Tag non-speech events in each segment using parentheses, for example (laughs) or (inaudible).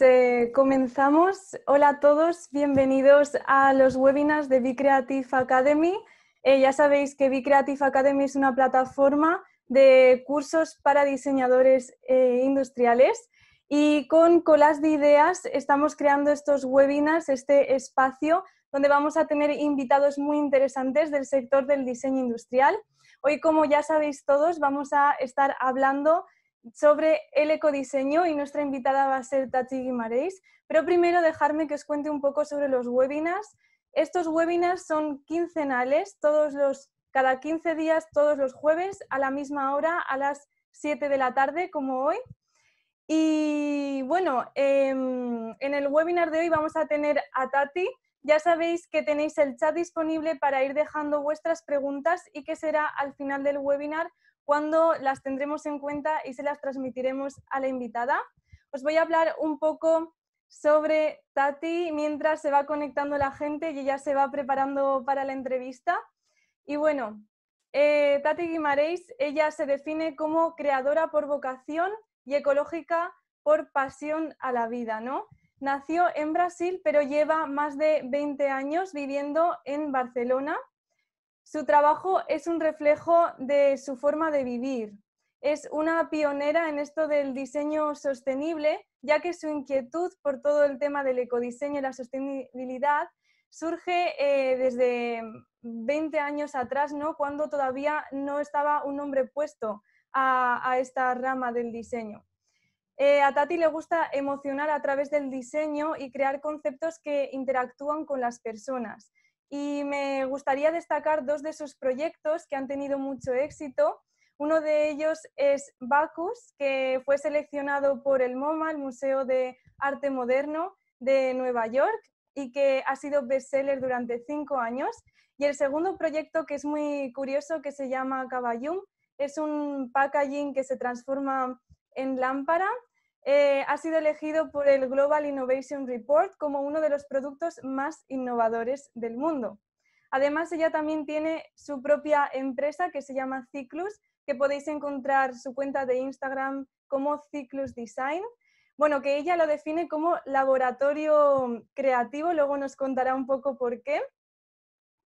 Eh, comenzamos. Hola a todos, bienvenidos a los webinars de Be Creative Academy. Eh, ya sabéis que Be Creative Academy es una plataforma de cursos para diseñadores eh, industriales y con Colas de Ideas estamos creando estos webinars, este espacio donde vamos a tener invitados muy interesantes del sector del diseño industrial. Hoy, como ya sabéis todos, vamos a estar hablando sobre el ecodiseño y nuestra invitada va a ser Tati Guimarães. Pero primero dejarme que os cuente un poco sobre los webinars. Estos webinars son quincenales, todos los, cada 15 días, todos los jueves, a la misma hora, a las 7 de la tarde, como hoy. Y bueno, em, en el webinar de hoy vamos a tener a Tati. Ya sabéis que tenéis el chat disponible para ir dejando vuestras preguntas y que será al final del webinar cuando las tendremos en cuenta y se las transmitiremos a la invitada. Os voy a hablar un poco sobre Tati mientras se va conectando la gente y ella se va preparando para la entrevista. Y bueno, eh, Tati Guimarães, ella se define como creadora por vocación y ecológica por pasión a la vida, ¿no? Nació en Brasil, pero lleva más de 20 años viviendo en Barcelona su trabajo es un reflejo de su forma de vivir. Es una pionera en esto del diseño sostenible, ya que su inquietud por todo el tema del ecodiseño y la sostenibilidad surge eh, desde 20 años atrás, ¿no? cuando todavía no estaba un nombre puesto a, esta rama del diseño. Eh, a Tati le gusta emocionar a través del diseño y crear conceptos que interactúan con las personas y me gustaría destacar dos de sus proyectos que han tenido mucho éxito. Uno de ellos es Bacchus, que fue seleccionado por el MoMA, el Museo de Arte Moderno de Nueva York, y que ha sido bestseller durante cinco años. Y el segundo proyecto, que es muy curioso, que se llama Caballum, es un packaging que se transforma en lámpara eh, ha sido elegido por el Global Innovation Report como uno de los productos más innovadores del mundo. Además, ella también tiene su propia empresa que se llama Ciclus, que podéis encontrar su cuenta de Instagram como Ciclus Design. Bueno, que ella lo define como laboratorio creativo, luego nos contará un poco por qué.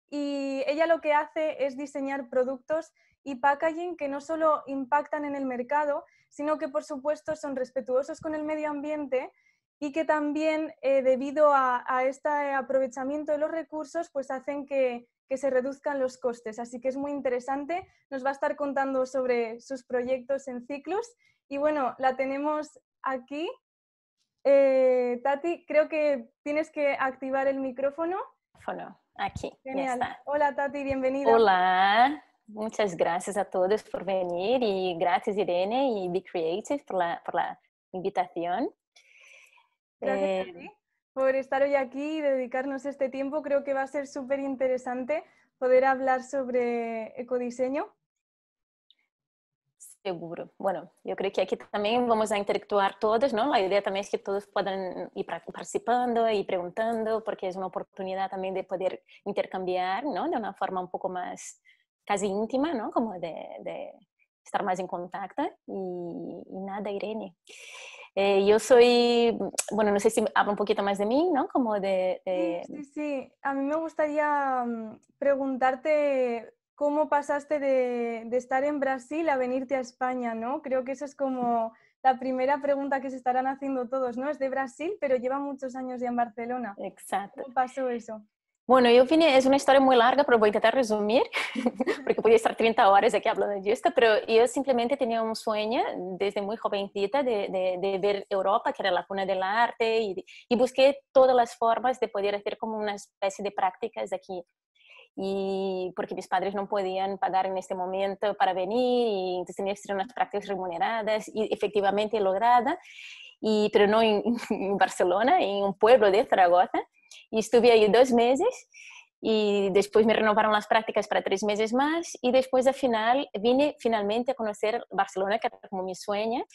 Y ella lo que hace es diseñar productos y packaging que no solo impactan en el mercado, sino que por supuesto son respetuosos con el medio ambiente y que también eh, debido a, este aprovechamiento de los recursos pues hacen que, se reduzcan los costes. Así que es muy interesante. Nos va a estar contando sobre sus proyectos en ciclos y bueno, la tenemos aquí. Eh, Tati, creo que tienes que activar el micrófono. Aquí. Genial. Hola Tati, bienvenida. Hola. Muchas gracias a todos por venir y gracias Irene y Be Creative por la, por la invitación. Gracias a ti eh, por estar hoy aquí y dedicarnos este tiempo. Creo que va a ser súper interesante poder hablar sobre ecodiseño. Seguro. Bueno, yo creo que aquí también vamos a interactuar todos, ¿no? La idea también es que todos puedan ir participando y preguntando, porque es una oportunidad también de poder intercambiar, ¿no? De una forma un poco más casi íntima, ¿no? Como de, de estar más en contacto y, y nada, Irene. Eh, yo soy, bueno, no sé si hablo un poquito más de mí, ¿no? Como de... de... Sí, sí, sí, A mí me gustaría mm, preguntarte cómo pasaste de, de, estar en Brasil a venirte a España, ¿no? Creo que eso es como la primera pregunta que se estarán haciendo todos, ¿no? Es de Brasil, pero lleva muchos años ya en Barcelona. Exacto. ¿Cómo pasó eso? Bueno, yo vine, es una historia muy larga, pero voy a intentar resumir, (laughs) porque podría estar 30 horas aquí hablando de esto, pero yo simplemente tenía un sueño desde muy jovencita de, de, de ver Europa, que era la cuna del arte, y, y, busqué todas las formas de poder hacer como una especie de prácticas aquí. Y porque mis padres no podían pagar en este momento para venir, y entonces tenía que hacer unas prácticas remuneradas, y efectivamente lograda, y, pero no en, (laughs) en Barcelona, en un pueblo de Zaragoza y estuve ahí dos meses y después me renovaron las prácticas para tres meses más y después al final vine finalmente a conocer Barcelona, que era como mi sueño.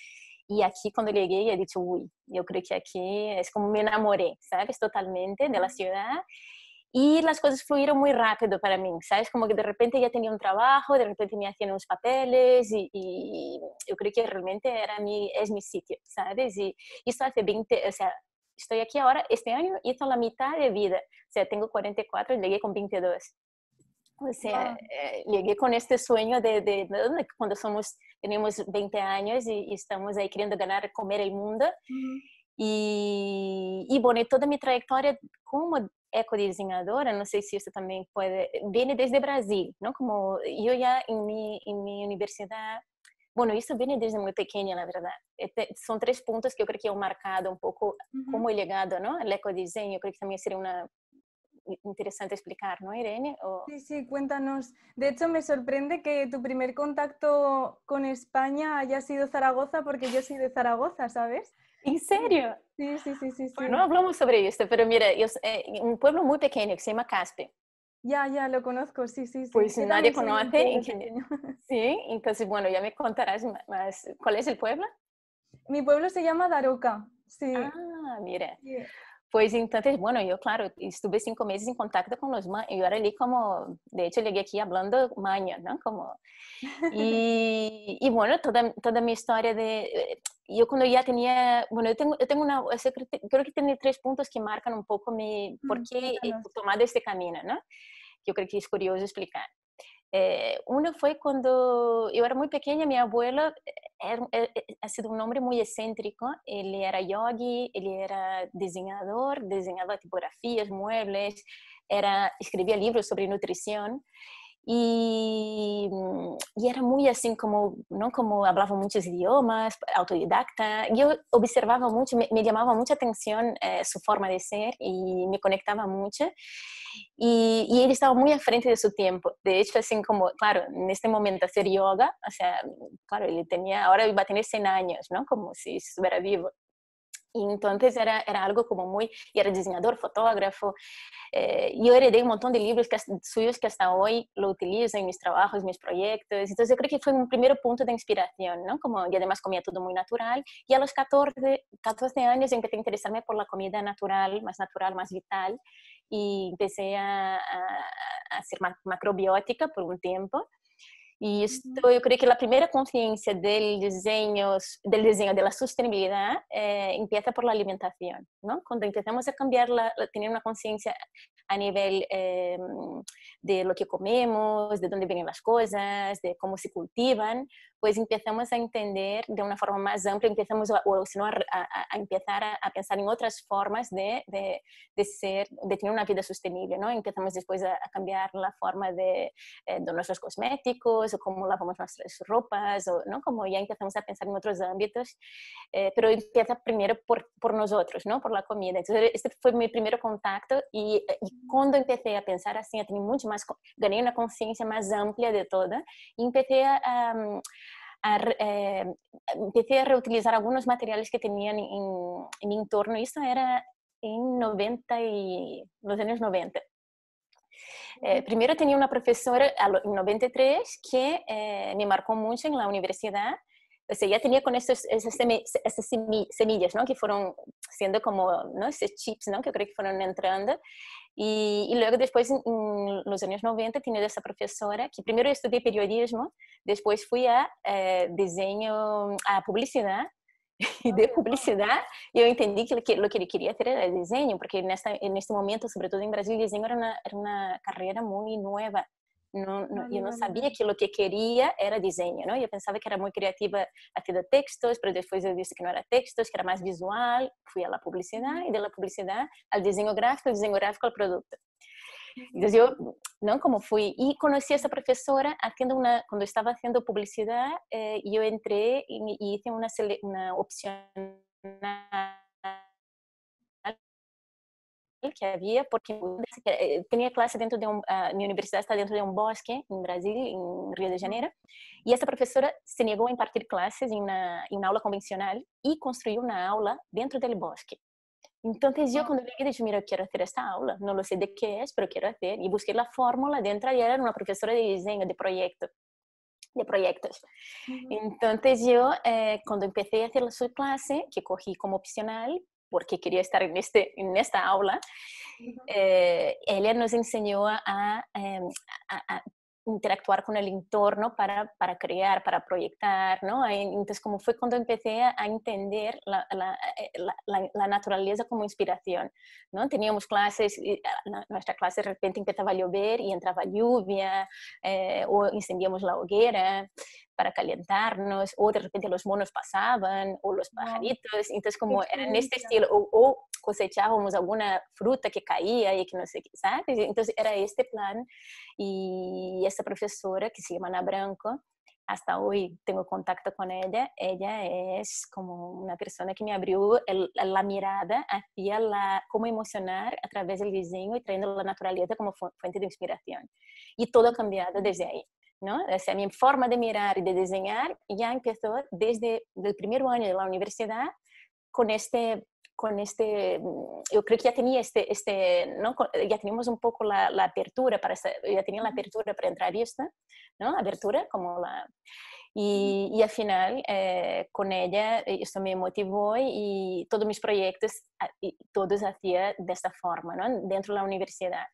Y aquí cuando llegué he dicho, uy, yo creo que aquí es como me enamoré, ¿sabes? Totalmente de la ciudad. y las cosas fluyeron muy rápido para mí, ¿sabes? Como que de repente ya tenía un trabajo, de repente me hacían unos papeles y, yo creo que realmente era mi, es mi sitio, ¿sabes? Y, esto hace 20, o sea, estoy aquí ahora, este año hizo la mitad de vida, o sea, tengo 44 y llegué con 22. O sea, eh, llegué con este sueño de, de, cuando somos, tenemos 20 años y, estamos ahí queriendo ganar, comer el mundo. Y, y, bueno, toda mi trayectoria como ecodiseñadora, no sé si esto también puede, viene desde Brasil, ¿no? Como yo ya en mi, en mi universidad, bueno, esto viene desde muy pequeña, la verdad. Este, son tres puntos que yo creo que han marcado un poco como he llegado, ¿no? El ecodiseño, creo que también sería una interesante explicar, ¿no, Irene? Sí, sí, cuéntanos. De hecho, me sorprende que tu primer contacto con España haya sido Zaragoza, porque yo soy de Zaragoza, ¿sabes? ¿En serio? Sí, sí, sí, sí. sí. no hablamos sobre esto, pero mira, es eh, un pueblo muy pequeño que se llama Caspe. Ya, ya, lo conozco, sí, sí. sí. Pues nadie conoce. (laughs) Sí, entonces, bueno, ya me contarás más. ¿Cuál es el pueblo? Mi pueblo se llama Daroca, sí. Ah, mira. Pues entonces, bueno, yo claro, estuve cinco meses en contacto con los maños, yo era allí como, de hecho llegué aquí hablando maña, ¿no? Como, y, y, bueno, toda, toda mi historia de, yo cuando ya tenía, bueno, yo tengo, yo tengo una, creo que tiene tres puntos que marcan un poco mi, por mm, qué he tomado este camino, ¿no? Yo creo que es curioso explicar. Eh, uno fue cuando yo era muy pequeña, mi abuelo eh, eh, ha sido un hombre muy excéntrico. Él era yogi, él era diseñador, diseñaba tipografías, muebles, era, escribía libros sobre nutrición. Y, y, era muy así como, ¿no? Como hablaba muchos idiomas, autodidacta. Yo observaba mucho, me, me llamaba mucha atención su forma de ser y me conectaba mucho. Y, y, él estaba muy a frente de su tiempo. De hecho, así como, claro, en este momento hacer yoga, o sea, claro, él tenía, ahora iba a tener 100 años, ¿no? Como si estuviera vivo. Y entonces era, era algo como muy, y era diseñador, fotógrafo. Eh, yo heredé un montón de libros que, suyos que hasta hoy lo utilizo en mis trabajos, mis proyectos. Entonces yo creo que fue un primer punto de inspiración, ¿no? Como, y además comía todo muy natural. Y a los 14, 14 años empecé a interesarme por la comida natural, más natural, más vital. Y empecé a, a, a ser macrobiótica por un tiempo. Y esto yo creo que la primera conciencia del diseño, del diseño de la sostenibilidad eh, empieza por la alimentación, ¿no? Cuando empezamos a cambiar, la, tener una conciencia a nivel eh, de lo que comemos, de dónde vienen las cosas, de cómo se cultivan, pues empezamos a entender de una forma más amplia, empezamos a, o sino a, a, empezar a, pensar en otras formas de, de, de, ser, de tener una vida sostenible, ¿no? Empezamos después a, cambiar la forma de, eh, de, nuestros cosméticos o cómo lavamos nuestras ropas, o, ¿no? Como ya empezamos a pensar en otros ámbitos, eh, pero empieza primero por, por, nosotros, ¿no? Por la comida. Entonces, este fue mi primer contacto y, y cuando empecé a pensar así, a tener mucho más, gané una conciencia más amplia de todo y empecé a eh, empecé a reutilizar algunos materiales que tenían en, mi entorno. Esto era en 90 y los años 90. Eh, primero tenía una profesora en 93 que eh, me marcó mucho en la universidad. O sea, ya tenía con estos, esas, semillas, ¿no? Que fueron siendo como, ¿no? Esos chips, ¿no? Que creo que fueron entrando. Y, luego después, en los años 90, tenía esa profesora que primero estudié periodismo, después fui a eh, diseño, a publicidad, (laughs) y de publicidad yo entendí que lo, que lo que quería hacer era diseño, porque en, esta, en este momento, sobre todo en Brasil, diseño era era una carrera muy nueva. No, no, yo no sabía que lo que quería era diseño, ¿no? Yo pensaba que era muy creativa haciendo textos, pero después yo dije que no era textos, que era más visual. Fui a la publicidad y de la publicidad al diseño gráfico, el diseño gráfico al producto. Entonces yo, ¿no? Como fui y conocí a esa profesora haciendo una, cuando estaba haciendo publicidad, eh, yo entré y, y hice una, una opción que había, porque eh, tenía clase dentro de un, uh, mi universidad está dentro de un bosque en Brasil, en Río de Janeiro, y esta profesora se negó a impartir clases en una, en una aula convencional y construyó una aula dentro del bosque. Entonces yo cuando llegué dije, mira, quiero hacer esta aula, no lo sé de qué es, pero quiero hacer. Y busqué la fórmula dentro y era una profesora de diseño, de proyecto, de proyectos. Entonces yo, eh, cuando empecé a hacer su clase, que cogí como opcional, porque quería estar en, este, en esta aula, eh, ella nos enseñó a, em, a, interactuar con el entorno para, para crear, para proyectar, ¿no? Entonces, como fue cuando empecé a entender la, la, eh, la, naturaleza como inspiración, ¿no? Teníamos clases, ah, nuestra clase de repente empezaba a llover y entraba lluvia, eh, o encendíamos la hoguera para calentarnos, o de repente los monos pasaban, o los pajaritos, entonces como era en este estilo, o, o cosechábamos alguna fruta que caía y que no sé qué, ¿sabes? Entonces era este plan y esta profesora que se llama Ana Branco, hasta hoy tengo contacto con ella, ella es como una persona que me abrió la mirada hacia la, cómo emocionar a través del diseño y trayendo la naturaleza como fuente de inspiración. Y todo ha cambiado desde ahí. ¿No? O sea, mi forma de mirar y de diseñar ya empezó desde el primer año de la universidad con este con este, mm, yo creo que ya tenía este, este ¿no? ya teníamos un poco la, la apertura para, ya tenía la apertura para entrevista, ¿no? Abertura, como la... Y, y al final, eh, con ella, esto me motivó y todos mis proyectos, todos hacía de esta forma, ¿no? Dentro de la universidad.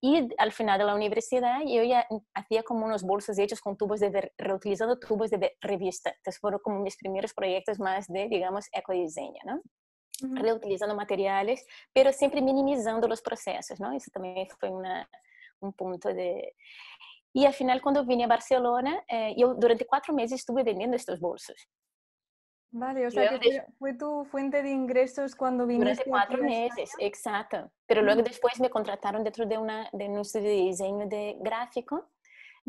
Y al final de la universidad yo ya hacía como unos bolsos hechos con tubos de, reutilizando tubos de revista. Entonces fueron como mis primeros proyectos más de, digamos, ecodiseño, ¿no? reutilizando materiales, pero siempre minimizando los procesos, ¿no? Eso también fue una, un punto de... Y al final, cuando vine a Barcelona, eh, yo durante cuatro meses estuve vendiendo estos bolsos. Vale, o sea que fue tu fuente de ingresos cuando viniste. Durante cuatro meses, exacto. Pero luego después me contrataron dentro de, una, de un estudio de diseño de gráfico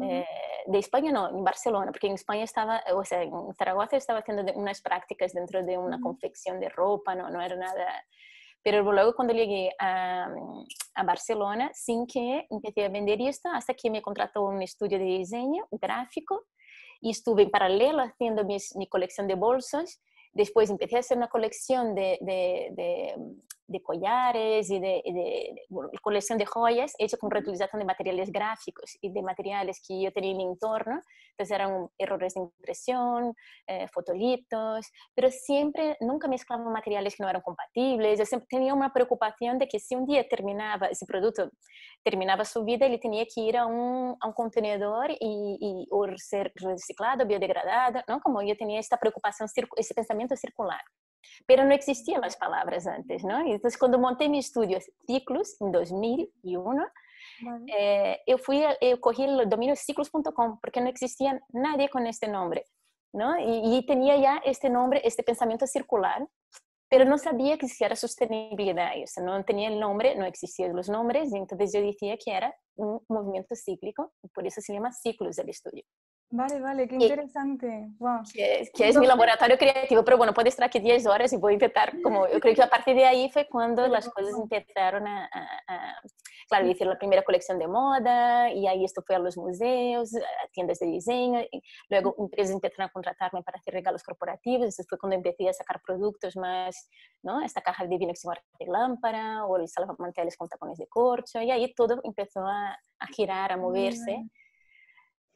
eh, de España no, en Barcelona, porque en España estaba, o sea, en Zaragoza estaba haciendo unas prácticas dentro de una confección de ropa, no, no era nada... Pero luego cuando llegué a, a, Barcelona, sin que empecé a vender esto, hasta que me contrató un estudio de diseño gráfico y estuve en paralelo haciendo mi colección de bolsos. Después empecé a hacer una colección de, de de collares y de, de, colección de joyas hecha con reutilización de materiales gráficos y de materiales que yo tenía en mi entorno. Entonces eran errores de impresión, eh, fotolitos, pero siempre, nunca mezclaba materiales que no eran compatibles. Yo siempre tenía una preocupación de que si un día terminaba, ese producto terminaba su vida, él tenía que ir a un, a un contenedor y, y, o ser reciclado, biodegradado, ¿no? Como yo tenía esta preocupación, ese pensamiento circular pero no existían las palabras antes, ¿no? Entonces, cuando monté mi estudio Ciclos en 2001, eh, yo fui, yo cogí el dominio ciclos.com porque no existía nadie con este nombre, ¿no? Y, tenía ya este nombre, este pensamiento circular, pero no sabía que era sostenibilidad, o sea, no tenía el nombre, no existían los nombres, y entonces yo decía que era un movimiento cíclico, y por eso se llama Ciclos del estudio. Vale, vale, qué interesante. Wow. Que, que, es mi laboratorio creativo, pero bueno, puedo estar aquí 10 horas y voy a intentar, como yo creo que a partir de ahí fue cuando las cosas empezaron a, a, claro, hice la primera colección de moda y ahí esto fue a los museos, a tiendas de diseño, y luego empresas empezaron a contratarme para hacer regalos corporativos, entonces fue cuando empecé a sacar productos más, ¿no? Esta caja de vino que se llama de lámpara o el salvamanteles con tacones de corcho y ahí todo empezó a, a girar, a moverse.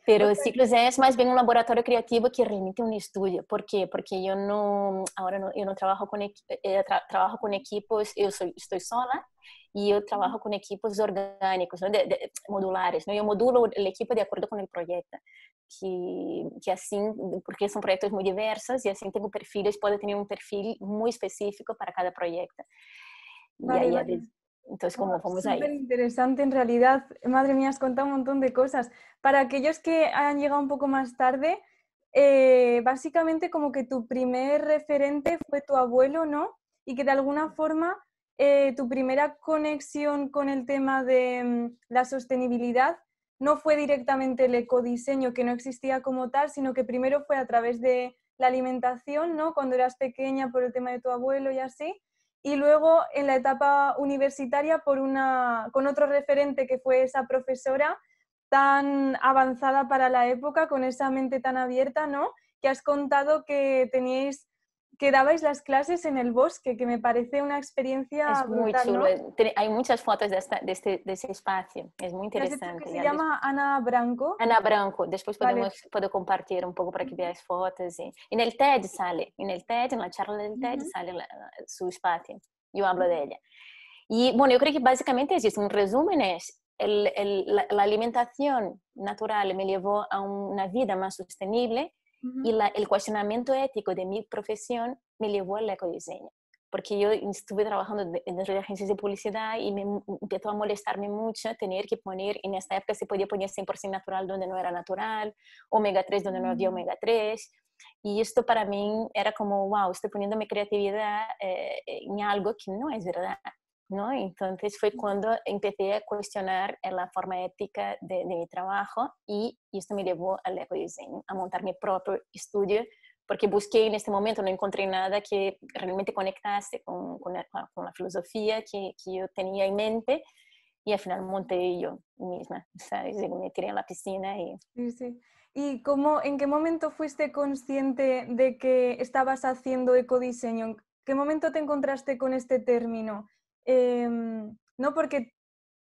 Pero Ciclos es más bien un laboratorio creativo que realmente un estudio. ¿Por qué? Porque yo no, ahora no, yo no trabajo con, eh, trabajo con equipos, yo soy, estoy sola y yo trabajo con equipos orgánicos, ¿no? de, modulares. ¿no? Yo modulo el equipo de acuerdo con el proyecto. Que, que así, porque son proyectos muy diversos y así tengo perfiles, puedo tener un perfil muy específico para cada proyecto. y ahí, entonces, como vamos ahí? interesante en realidad. Madre mía, has contado un montón de cosas. Para aquellos que han llegado un poco más tarde, eh, básicamente como que tu primer referente fue tu abuelo, ¿no? Y que de alguna forma eh, tu primera conexión con el tema de mm, la sostenibilidad no fue directamente el ecodiseño, que no existía como tal, sino que primero fue a través de la alimentación, ¿no? Cuando eras pequeña por el tema de tu abuelo y así y luego en la etapa universitaria por una, con otro referente que fue esa profesora tan avanzada para la época, con esa mente tan abierta, ¿no? Que has contado que teníais, que dabais las clases en el bosque, que me parece una experiencia es muy chulo. Hay muchas fotos de, este, de, ese espacio, es muy interesante. se llama Ana Branco. Ana Branco, después podemos, puedo compartir un poco para que veáis fotos. Y, en el TED sale, en el TED, en la charla del TED sale su espacio, yo hablo de ella. Y bueno, yo creo que básicamente existe un resumen, es el, el, la, la, alimentación natural me llevó a una vida más sostenible y el cuestionamiento ético de mi profesión me llevó al ecodiseño. Porque yo estuve trabajando dentro de agencias de publicidad y me empezó a molestarme mucho tener que poner, en esta época se podía poner 100% natural donde no era natural, omega 3 donde no había mm. omega 3. Y esto para mí era como, wow, estoy poniendo mi creatividad eh, en algo que no es verdad. ¿No? Entonces fue cuando empecé a cuestionar la forma ética de, mi trabajo y, esto me llevó al ecodiseño, a montar mi propio estudio, porque busqué en este momento, no encontré nada que realmente conectase con, con, la, con la, filosofía que, que, yo tenía en mente y al final monté yo misma, ¿sabes? me tiré en la piscina y... Sí, sí. ¿Y cómo, en qué momento fuiste consciente de que estabas haciendo ecodiseño? ¿En qué momento te encontraste con este término? Em, no porque,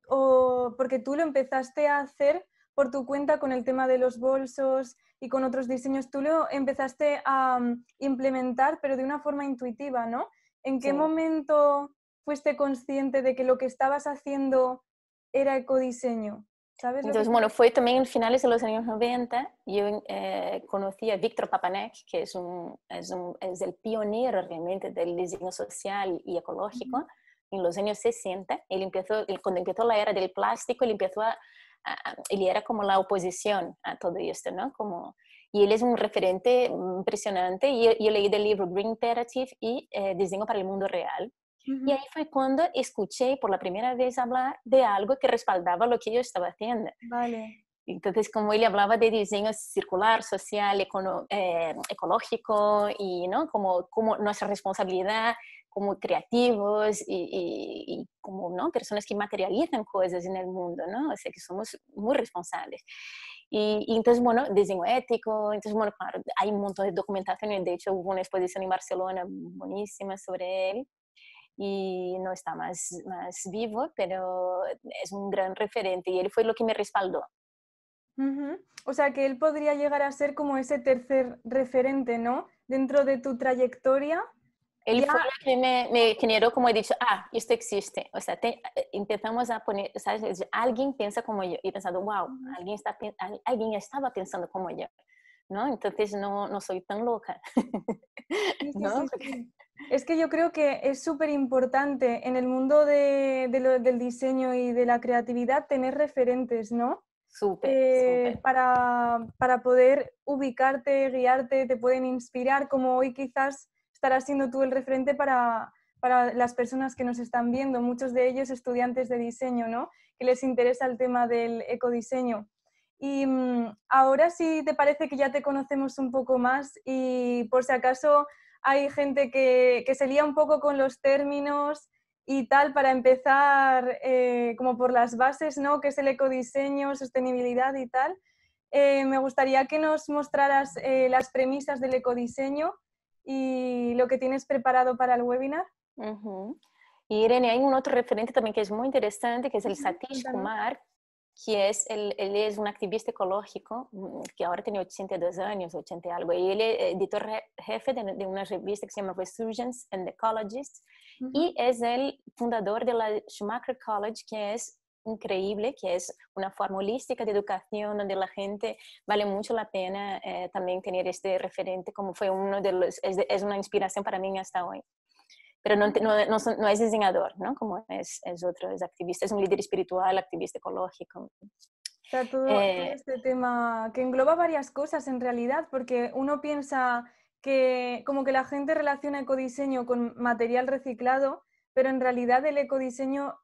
o porque tú lo empezaste a hacer por tu cuenta con el tema de los bolsos y con otros diseños, tú lo empezaste a mm, implementar, pero de una forma intuitiva, ¿no? ¿En qué momento fuiste consciente de que lo que estabas haciendo era ecodiseño? ¿Sabes Entonces, bueno, fue también en finales de los años 90, yo eh, conocí a Víctor Papanek, que es, un, es, un, es, el pionero realmente del diseño social y ecológico en los años 60, él empezó, cuando empezó la era del plástico, él empezó a, él era como la oposición a todo esto, ¿no? Como, y él es un referente impresionante. Y yo, leí el libro Green Imperative y eh, Diseño para el Mundo Real. Y ahí fue cuando escuché por la primera vez hablar de algo que respaldaba lo que yo estaba haciendo. Vale. Entonces, como él hablaba de diseño circular, social, eh, ecológico y ¿no? como, como nuestra responsabilidad como creativos y, como ¿no? personas que materializan cosas en el mundo, ¿no? O sea, que somos muy responsables. Y, entonces, bueno, diseño ético, entonces, bueno, claro, hay un montón de documentación, de hecho hubo una exposición en Barcelona buenísima sobre él, y no está más, más vivo, pero es un gran referente y él fue lo que me respaldó. O sea, que él podría llegar a ser como ese tercer referente, ¿no? Dentro de tu trayectoria él fue el que me, generó, como he dicho, ah, esto existe. O sea, eh, empezamos a poner, ¿sabes? Alguien piensa como yo. Y pensando, wow, alguien, está, pensando como yo. ¿no? Entonces no, no soy tan loca. (laughs) ¿no? Es que yo creo que es súper importante en el mundo de, del diseño y de la creatividad tener referentes, ¿no? Súper, eh, para, para poder ubicarte, guiarte, te pueden inspirar, como hoy quizás estarás siendo tú el referente para, para las personas que nos están viendo, muchos de ellos estudiantes de diseño, ¿no? Que les interesa el tema del ecodiseño. Y mm, ahora sí te parece que ya te conocemos un poco más y por si acaso hay gente que, que se lía un poco con los términos y tal, para empezar eh, como por las bases, ¿no? Que es el ecodiseño, sostenibilidad y tal. Eh, me gustaría que nos mostraras eh, las premisas del ecodiseño y lo que tienes preparado para el webinar. Y Irene, hay un otro referente también que es muy interesante, que es el Satish Kumar, que es, él, él, es un activista ecológico mm, que ahora tiene 82 años, 80 y algo, y él es editor jefe de, una revista que se llama Resurgence and Ecologists, y es el fundador de la Schumacher College, que es increíble, que es una forma holística de educación donde la gente vale mucho la pena eh, también tener este referente como fue uno de los, es, es una inspiración para mí hasta hoy. Pero no, no, no, es diseñador, ¿no? Como es, es otro, es activista, es un líder espiritual, activista ecológico. O sea, todo eh, este tema que engloba varias cosas en realidad, porque uno piensa que como que la gente relaciona ecodiseño con material reciclado, pero en realidad el ecodiseño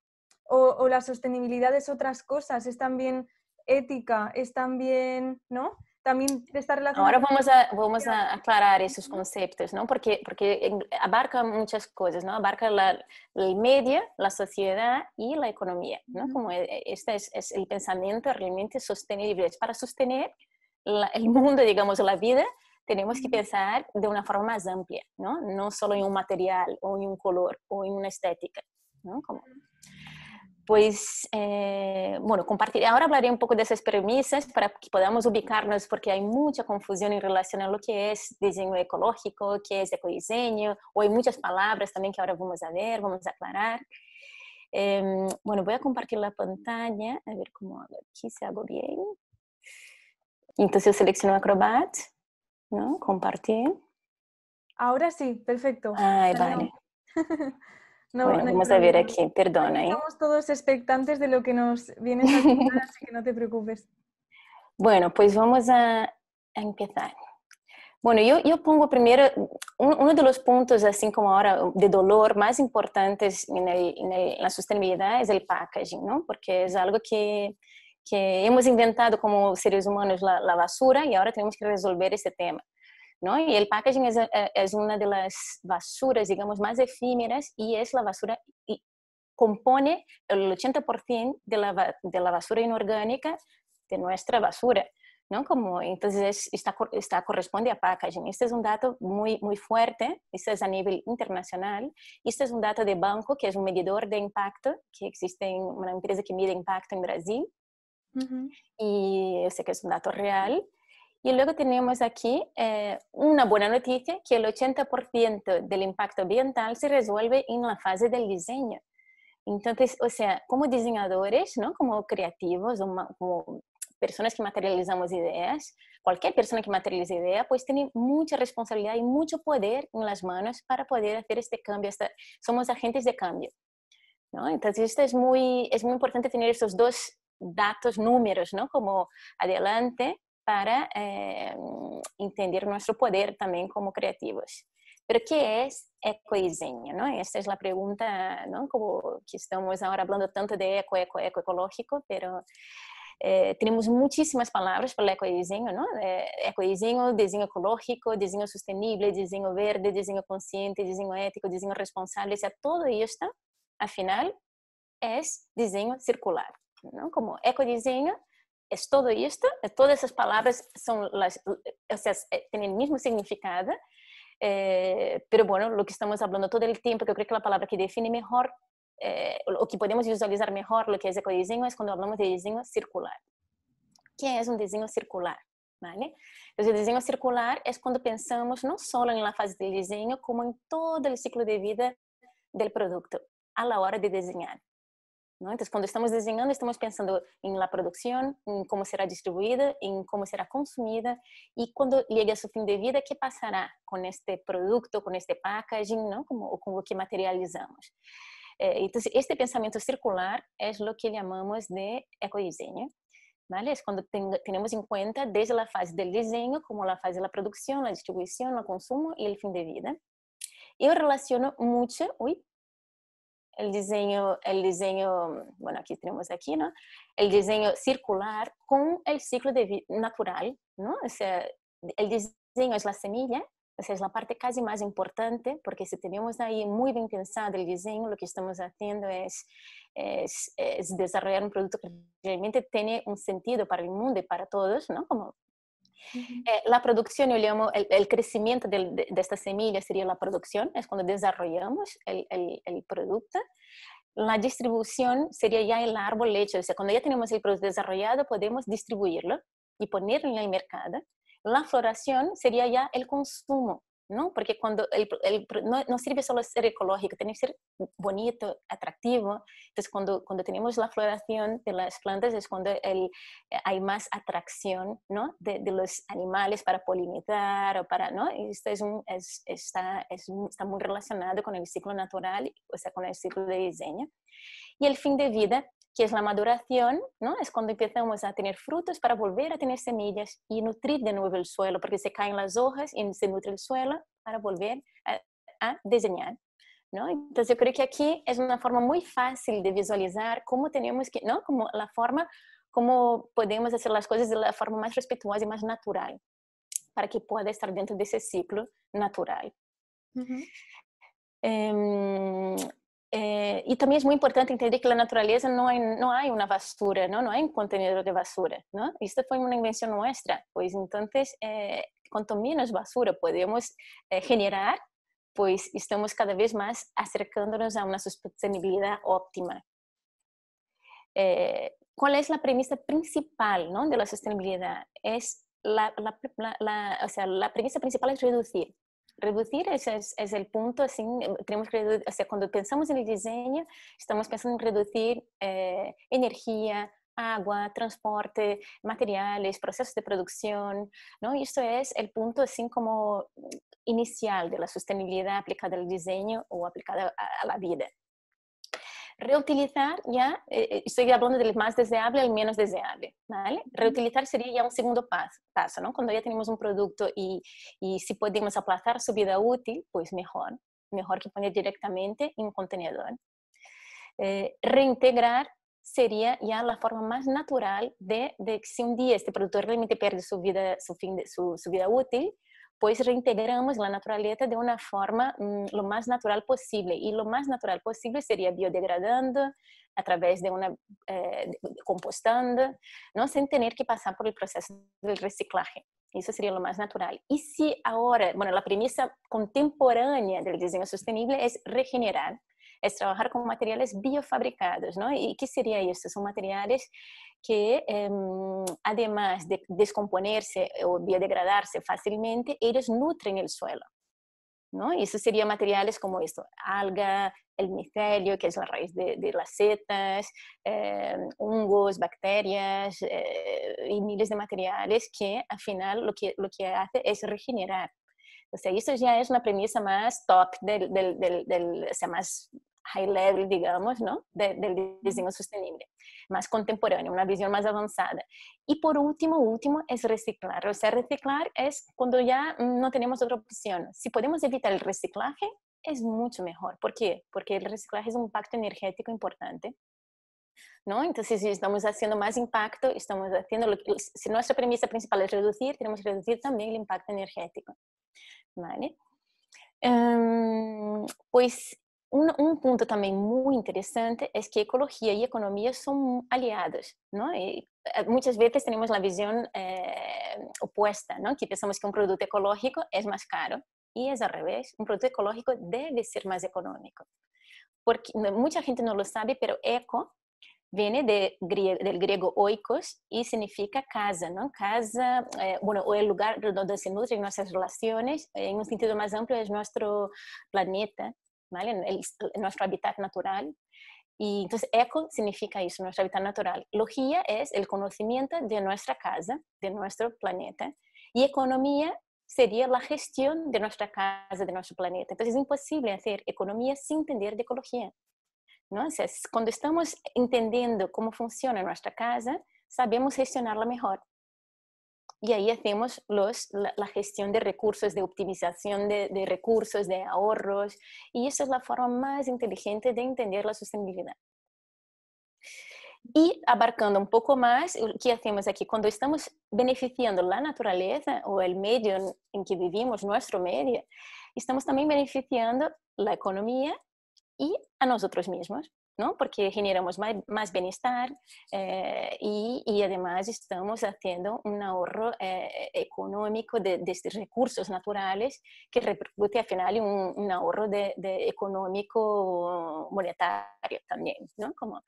o, la sostenibilidad es otras cosas, es también ética, es también, ¿no? También está relacionado. Ahora vamos a, vamos a aclarar esos conceptos, ¿no? Porque, porque abarca muchas cosas, ¿no? Abarca la, el medio, la sociedad y la economía, ¿no? Como e, este es, es, el pensamiento realmente sostenible, es para sostener el mundo, digamos, la vida tenemos que pensar de una forma más amplia, ¿no? No solo en un material o en un color o en una estética, ¿no? Como, pues, eh, bueno, compartir. Ahora hablaré un poco de esas premisas para que podamos ubicarnos, porque hay mucha confusión en relación a lo que es diseño ecológico, qué es ecodiseño, o hay muchas palabras también que ahora vamos a ver, vamos a aclarar. Eh, bueno, voy a compartir la pantalla, a ver cómo hago aquí, si hago bien. Entonces yo selecciono Acrobat, ¿no? Compartir. Ahora sí, perfecto. Ay, vale. No, (laughs) bueno, vamos a ver aquí, perdona. ¿eh? Estamos todos expectantes de lo que nos viene a contar, así que no te preocupes. Bueno, pues vamos a, empezar. Bueno, yo, yo pongo primero, uno de los puntos, así como ahora, de dolor más importantes en, el, en, la sostenibilidad es el packaging, ¿no? Porque es algo que, que hemos inventado como seres humanos la, la basura y ahora tenemos que resolver ese tema. ¿No? Y el packaging es, eh, es, una de las basuras, digamos, más efímeras y es la basura y compone el 80% de la, de la basura inorgánica de nuestra basura. ¿no? Como, entonces, está, está, corresponde a packaging. Este es un dato muy, muy fuerte, este es a nivel internacional. Este es un dato de banco, que es un medidor de impacto, que existe en una empresa que mide impacto en Brasil. Y yo sé que es un dato real. Y luego tenemos aquí eh, una buena noticia, que el 80% del impacto ambiental se resuelve en la fase del diseño. Entonces, o sea, como diseñadores, ¿no? como creativos, como personas que materializamos ideas, cualquier persona que materializa idea, pues tiene mucha responsabilidad y mucho poder en las manos para poder hacer este cambio. somos agentes de cambio. ¿no? Entonces, esto es muy, es muy importante tener estos dos datos, números, ¿no? como adelante para eh, entender nuestro poder también como creativos. Pero ¿qué es ecodiseño? ¿no? Esta es la pregunta, ¿no? como que estamos ahora hablando tanto de eco, eco, eco, ecológico, pero eh, tenemos muchísimas palabras para el ecodiseño, ¿no? Eh, ecodiseño, diseño ecológico, diseño sostenible, diseño verde, diseño consciente, diseño ético, diseño responsable, o sea, todo esto, al final, es diseño circular, ¿no? Como ecodiseño es todo esto, todas esas palabras son las, o tienen el mismo significado, eh, pero bueno, lo que estamos hablando todo el tiempo, que yo creo que la palabra que define mejor, eh, o que podemos visualizar mejor lo que es ecodiseño es cuando hablamos de diseño circular. ¿Qué es un diseño circular? ¿Vale? Entonces, el circular es cuando pensamos solo en la fase del diseño, como en todo el ciclo de vida del producto a la hora de diseñar. Entonces, cuando estamos diseñando, estamos pensando en la producción, en cómo será distribuida, en cómo será consumida y cuando llegue a su fin de vida, qué pasará con este producto, con este packaging, ¿no? Como, o con lo que materializamos. Eh, entonces, este pensamiento circular es lo que llamamos de ecodiseño. ¿Vale? Es cuando tenemos en cuenta desde la fase del diseño como la fase de la producción, la distribución, el consumo y el fin de vida. Yo relaciono mucho, uy, el diseño, el diseño, bueno, aquí tenemos aquí, ¿no? El diseño circular con el ciclo de vida natural, ¿no? O sea, el diseño es la semilla, o sea, es la parte casi más importante, porque si tenemos ahí muy bien pensado el diseño, lo que estamos haciendo es, es, es desarrollar un producto que realmente tiene un sentido para el mundo y para todos, ¿no? Como eh, la producción, yo llamo el, crecimiento de, de, esta semilla sería la producción, es cuando desarrollamos el, el, el, producto. La distribución sería ya el árbol hecho, o sea, cuando ya tenemos el producto desarrollado, podemos distribuirlo y ponerlo en el mercado. La floración sería ya el consumo, ¿no? Porque cuando el, no, sirve solo ser ecológico, tiene que ser bonito, atractivo. Entonces, cuando, cuando tenemos la floración de las plantas es cuando el, hay más atracción, ¿no? De, los animales para polinizar o para, ¿no? Esto es un, es, está, es, está muy relacionado con el ciclo natural, o sea, con el ciclo de diseño. Y el fin de vida que es la maduración, ¿no? Es cuando empezamos a tener frutos para volver a tener semillas y nutrir de nuevo el suelo, porque se caen las hojas y se nutre el suelo para volver a, a diseñar. ¿No? Entonces yo creo que aquí es una forma muy fácil de visualizar cómo tenemos que, ¿no? Como la forma, cómo podemos hacer las cosas de la forma más respetuosa y más natural, para que pueda estar dentro de ese ciclo natural. Uh -huh. eh, eh, y también es muy importante entender que la naturaleza no hay, no hay una basura, ¿no? no hay un contenedor de basura. ¿no? Esto fue una invención nuestra. Pues entonces, eh, cuanto menos basura podemos eh, generar, pues estamos cada vez más acercándonos a una sostenibilidad óptima. Eh, ¿Cuál es la premisa principal ¿no? de la sostenibilidad? Es la, la, la, o sea, la premisa principal es reducir. Reducir es, es, es, el punto, así, tenemos que o sea, cuando pensamos en el diseño, estamos pensando en reducir eh, energía, agua, transporte, materiales, procesos de producción, ¿no? Y esto es el punto así como inicial de la sostenibilidad aplicada al diseño o aplicada a, la vida. Reutilizar ya, eh, eh, estoy hablando del más deseable al menos deseable, ¿vale? Reutilizar sería ya un segundo paso, paso ¿no? Cuando ya tenemos un producto y, y si podemos aplazar su vida útil, pues mejor, mejor que poner directamente en un contenedor. Eh, reintegrar sería ya la forma más natural de, de que si un día este producto realmente pierde su vida, su, fin de, su, su vida útil, pues reintegramos la naturaleza de una forma mm, lo más natural posible. Y lo más natural posible sería biodegradando a través de una eh, compostando, ¿no? sin tener que pasar por el proceso del reciclaje. Eso sería lo más natural. Y si ahora, bueno, la premisa contemporánea del diseño sostenible es regenerar, es trabajar con materiales biofabricados, ¿no? ¿Y qué sería esto? Son materiales que em, además de descomponerse o biodegradarse fácilmente, ellos nutren el suelo. ¿no? Y eso serían materiales como esto, alga, el micelio, que es la raíz de, las setas, em, hongos, bacterias eh, y miles de materiales que al final lo que, lo que hace es regenerar. O sea, eso ya es una premisa más top, del, del, del, o sea, más high level, digamos, ¿no? del diseño sostenible, más contemporáneo, una visión más avanzada. Y por último, último, es reciclar. O sea, reciclar es cuando ya no tenemos otra opción. Si podemos evitar el reciclaje, es mucho mejor. ¿Por qué? Porque el reciclaje es un impacto energético importante. ¿No? Entonces, si estamos haciendo más impacto, estamos haciendo, lo que, si nuestra premisa principal es reducir, tenemos que reducir también el impacto energético. ¿Vale? Um, pues un, punto también muy interesante es que ecología y economía son aliados, ¿no? Y eh, muchas veces tenemos la visión eh, ¿no? Que pensamos que un producto ecológico es más caro y es al revés, un producto ecológico debe ser más económico. Porque mucha gente no lo sabe, pero eco viene de, del griego oikos y significa casa, ¿no? Casa, eh, bueno, o el lugar donde se nutren nuestras relaciones, en un sentido más amplio es nuestro planeta, en, nuestro hábitat natural. Y entonces, eco significa eso, nuestro hábitat natural. Logía es el conocimiento de nuestra casa, de nuestro planeta. Y economía sería la gestión de nuestra casa, de nuestro planeta. Entonces, es imposible hacer economía sin entender de ecología. ¿no? cuando estamos entendiendo cómo funciona nuestra casa, sabemos gestionarla mejor y ahí hacemos la, gestión de recursos, de optimización de, de, recursos, de ahorros, y esa es la forma más inteligente de entender la sostenibilidad. Y abarcando un poco más, ¿qué hacemos aquí? Cuando estamos beneficiando la naturaleza o el medio en que vivimos, nuestro medio, estamos también beneficiando la economía y a nosotros mismos. ¿No? porque generamos más, bienestar eh, y, además estamos haciendo un ahorro eh, económico de, estos recursos naturales que repercute al final en un, ahorro de, económico monetario también. ¿no? Como,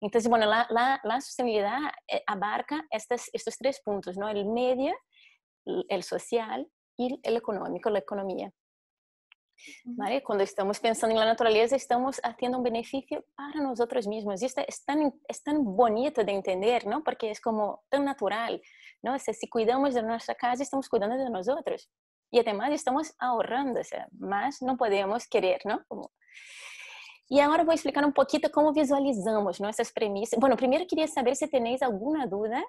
entonces, bueno, la, la, sostenibilidad eh, abarca estos, estos tres puntos, ¿no? el medio, el social y el económico, la economía. Cuando estamos pensando en la naturaleza, estamos haciendo un beneficio para nosotros mismos. Y esto es tan, es tan bonito de entender, ¿no? Porque es como tan natural, ¿no? O sea, si cuidamos de nuestra casa, estamos cuidando de nosotros. Y además estamos ahorrando, o sea, más no podemos querer, ¿no? Y ahora voy a explicar un poquito cómo visualizamos nuestras premisas. Bueno, primero quería saber si tenéis alguna duda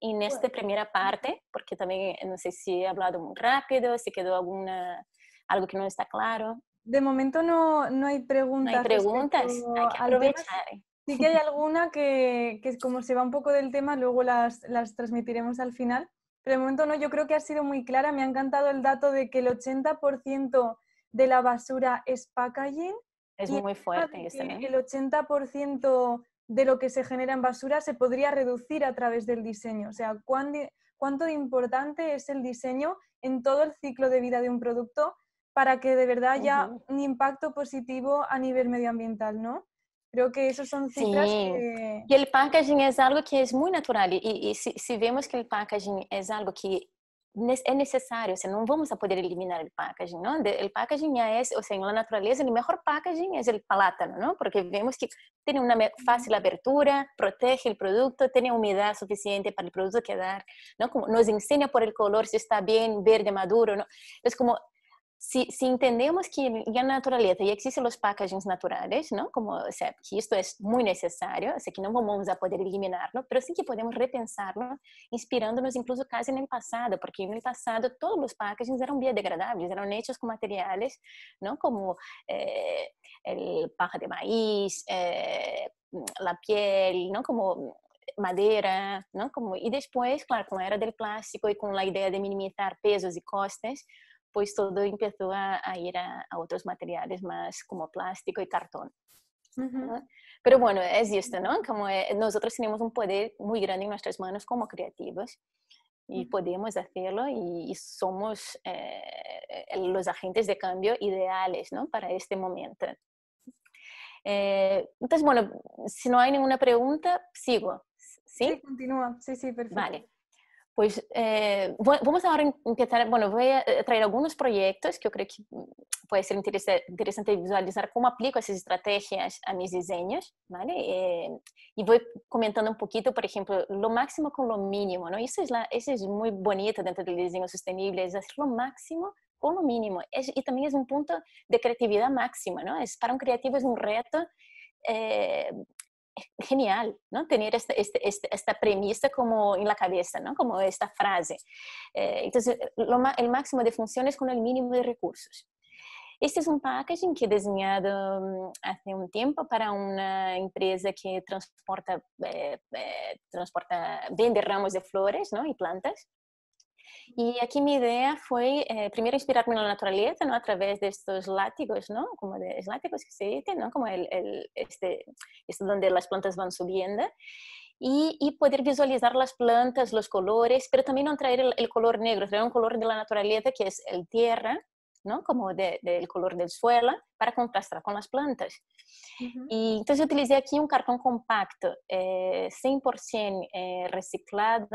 en esta primera parte, porque también no sé si he hablado muy rápido, si quedó alguna algo que no está claro. De momento no, no hay preguntas. No hay preguntas, hay que aprovechar. Sí que hay (laughs) alguna que, que, como se va un poco del tema, luego las, las transmitiremos al final. Pero de momento no, yo creo que ha sido muy clara. Me ha encantado el dato de que el 80% de la basura es packaging. Es muy fuerte. Y el 80% de lo que se genera en basura se podría reducir a través del diseño. O sea, ¿cuánto, cuánto importante es el diseño en todo el ciclo de vida de un producto para que de verdad haya un impacto positivo a nivel medioambiental, ¿no? Creo que esos son cifras que... Y el packaging es algo que es muy natural y, y si, si, vemos que el packaging es algo que é necessário, ou seja, não vamos a poder eliminar o packaging, não? O packaging é, ou seja, na natureza, o melhor packaging é o plátano, não? Porque vemos que tem uma fácil abertura, protege o produto, tem umidade suficiente para o produto quedar, não? Como nos ensina por el color se está bem verde maduro, não? É como si, si, entendemos que la naturaleza ya existen los packagings naturales, ¿no? Como, o sea, que esto es muy necesario, o sea, que no vamos a poder eliminarlo, pero sí que podemos repensarlo, inspirándonos incluso casi en el pasado, porque en el pasado todos los packagings eran biodegradables, eran hechos con materiales, ¿no? Como eh, el paja de maíz, eh, la piel, ¿no? Como madera, ¿no? Como, y después, claro, con la era del plástico y con la idea de minimizar pesos y costes, pues todo empezó a, a ir a, a, otros materiales más como plástico y cartón. Uh -huh. Pero bueno, es esto, ¿no? Como eh, nosotros tenemos un poder muy grande en nuestras manos como creativos y uh -huh. podemos hacerlo y, y somos eh, los agentes de cambio ideales, ¿no? Para este momento. Eh, entonces, bueno, si no hay ninguna pregunta, sigo. ¿Sí? Sí, continúa. Sí, sí, perfecto. Vale. Pues eh, vamos ahora a empezar, bueno, voy a eh, traer algunos proyectos que yo creo que puede ser interesante visualizar cómo aplico esas estrategias a mis diseños, ¿vale? Eh, y voy comentando un poquito, por ejemplo, lo máximo con lo mínimo, ¿no? Eso es, la, eso es muy bonito dentro del diseño sostenible, es hacer lo máximo con lo mínimo. Es, y también es un punto de creatividad máxima, ¿no? Es, para un creativo es un reto eh, genial, ¿no? Tener esta, este, este, esta, premisa como en la cabeza, ¿no? Como esta frase. Eh, entonces, lo, el máximo de funciones con el mínimo de recursos. Este es un packaging que he diseñado mm, hace un tiempo para una empresa que transporta, eh, eh, transporta vende ramos de flores ¿no? y plantas. Y aquí mi idea fue eh, primero inspirarme en la naturaleza, ¿no? A través de estos látigos, ¿no? Como de látigos que se dicen, ¿no? Como el, el, este, este donde las plantas van subiendo. Y, y, poder visualizar las plantas, los colores, pero también no traer el, el, color negro, traer un color de la naturaleza que es el tierra, ¿no? Como del de, color del suelo, para contrastar con las plantas. Uh -huh. Y entonces utilicé aquí un cartón compacto, eh, 100% eh, reciclado,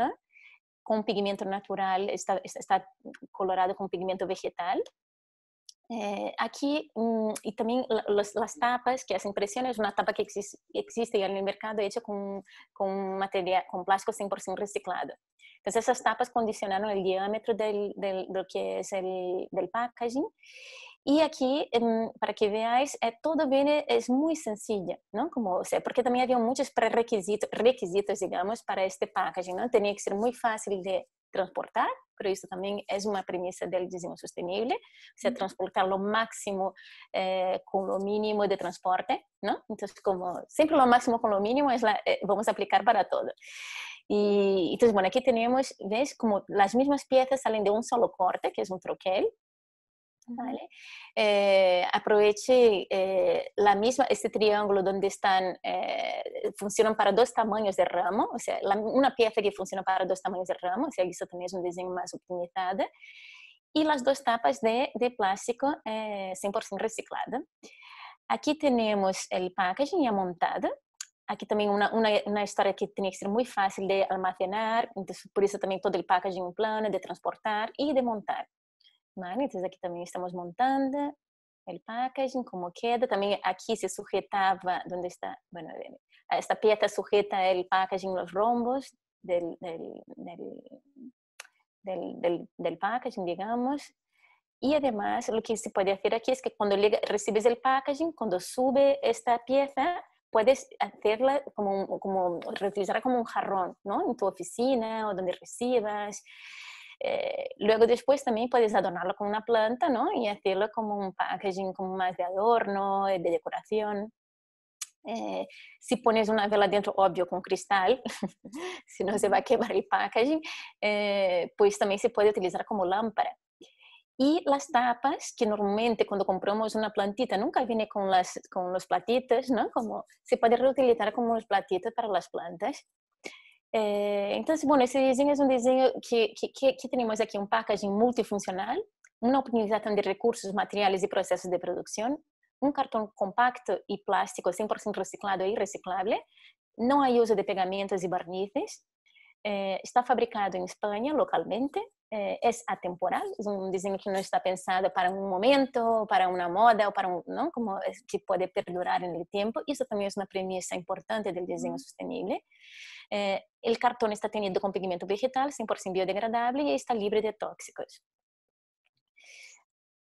con pigmento natural, está, está colorado con pigmento vegetal. Eh, aquí, mm, y también los, las tapas, que esa impresión es una tapa que existe, existe en el mercado hecha con, con, material, con plástico 100% reciclado. Entonces, esas tapas condicionaron el diámetro del, del, de lo que es el del packaging y aquí, para que veáis, eh, todo viene, es muy sencilla, ¿no? Como, o sea, porque también había muchos prerequisitos, requisitos, digamos, para este packaging, ¿no? Tenía que ser muy fácil de transportar, pero eso también es una premisa del diseño sostenible, o sea, transportar lo máximo eh, con lo mínimo de transporte, ¿no? Entonces, como siempre lo máximo con lo mínimo es la, eh, vamos a aplicar para todo. Y entonces, bueno, aquí tenemos, ¿ves? Como las mismas piezas salen de un solo corte, que es un troquel, ¿vale? Eh, aproveche eh, la misma, este triángulo donde están, eh, funcionan para dos tamaños de ramo, o sea, la, una pieza que funciona para dos tamaños de ramo, o sea, eso también es un diseño más optimizado, y las dos tapas de, de plástico 100% reciclado. Aquí tenemos el packaging ya montado, aquí también una, una, una, historia que tiene que ser muy fácil de almacenar, entonces por eso también todo el packaging plano, de transportar y de montar. ¿Vale? Entonces aquí también estamos montando el packaging, como queda. También aquí se sujetaba, ¿dónde está? Bueno, esta pieza sujeta el packaging, los rombos del, del, del, del, packaging, digamos. Y además, lo que se puede hacer aquí es que cuando recibes el packaging, cuando sube esta pieza, puedes hacerla como, como reutilizarla como un jarrón, ¿no? En tu oficina o donde recibas. Eh, luego después también puedes adornarlo con una planta, ¿no? Y hacerlo como un packaging como más de adorno, de decoración. Eh, si pones una vela dentro, obvio, con cristal, (laughs) si no se va a quemar el packaging, eh, pues también se puede utilizar como lámpara. Y las tapas, que normalmente cuando compramos una plantita nunca viene con, las, con los platitos, ¿no? Como se puede reutilizar como los platitos para las plantas. Eh, entonces, bueno, ese diseño es un diseño que, que, que, un packaging multifuncional, una optimización de recursos, materiales y procesos de producción, un cartón compacto y plástico 100% reciclado y reciclable, no hay uso de pegamentos y barnices, eh, está fabricado en España localmente, eh, es atemporal, es un diseño que no está pensado para un momento, para una moda o para un, ¿no? Como es, que puede perdurar en el tiempo. Y eso también es una premisa importante del diseño sostenible. Eh, el cartón está tenido con pigmento vegetal, 100% biodegradable y está libre de tóxicos.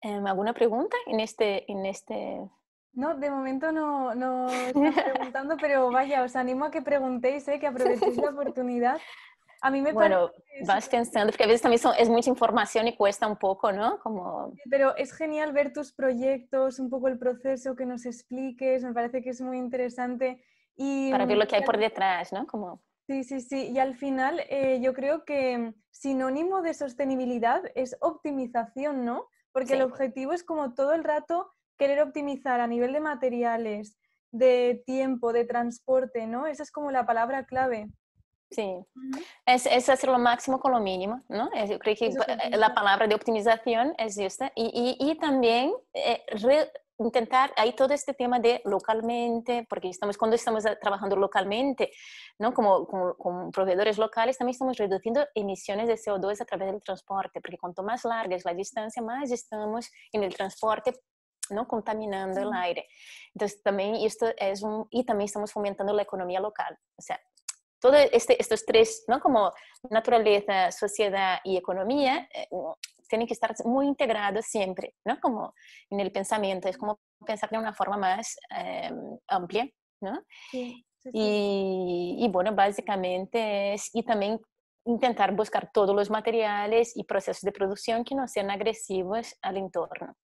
Em, ¿Alguna pregunta en este, en este no, de momento no, no estoy (laughs) preguntando, pero vaya, os animo a que preguntéis, ¿eh? que aprovechéis la oportunidad. A mí me bueno, vas pensando, porque a veces también es mucha información y cuesta un poco, ¿no? Como... Pero es genial ver tus proyectos, un poco el proceso que nos expliques, me parece que es muy interesante. Y, Para ver lo que hay por detrás, ¿no? Como... Sí, sí, sí. Y al final eh, yo creo que sinónimo de sostenibilidad es optimización, ¿no? Porque el objetivo es como todo el rato querer optimizar a nivel de materiales, de tiempo, de transporte, ¿no? Esa es como la palabra clave. Sí, es, es, hacer lo máximo con lo mínimo, ¿no? Yo creo que la palabra de optimización es esta. Y, y, y también eh, intentar, hay todo este tema de localmente, porque estamos, cuando estamos trabajando localmente, ¿no? Como, como, como, proveedores locales, también estamos reduciendo emisiones de CO2 a través del transporte, porque cuanto más larga es la distancia, más estamos en el transporte ¿no? contaminando el aire. Entonces, también esto es un, y también estamos fomentando la economía local. O sea, todos este, estos tres, ¿no? como naturaleza, sociedad y economía, eh, tienen que estar muy integrados siempre, ¿no? como en el pensamiento, es como pensar de una forma más eh, amplia. ¿no? Sí, sí, sí. Y, y, bueno, básicamente es, y también intentar buscar todos los materiales y procesos de producción que no sean agresivos al entorno.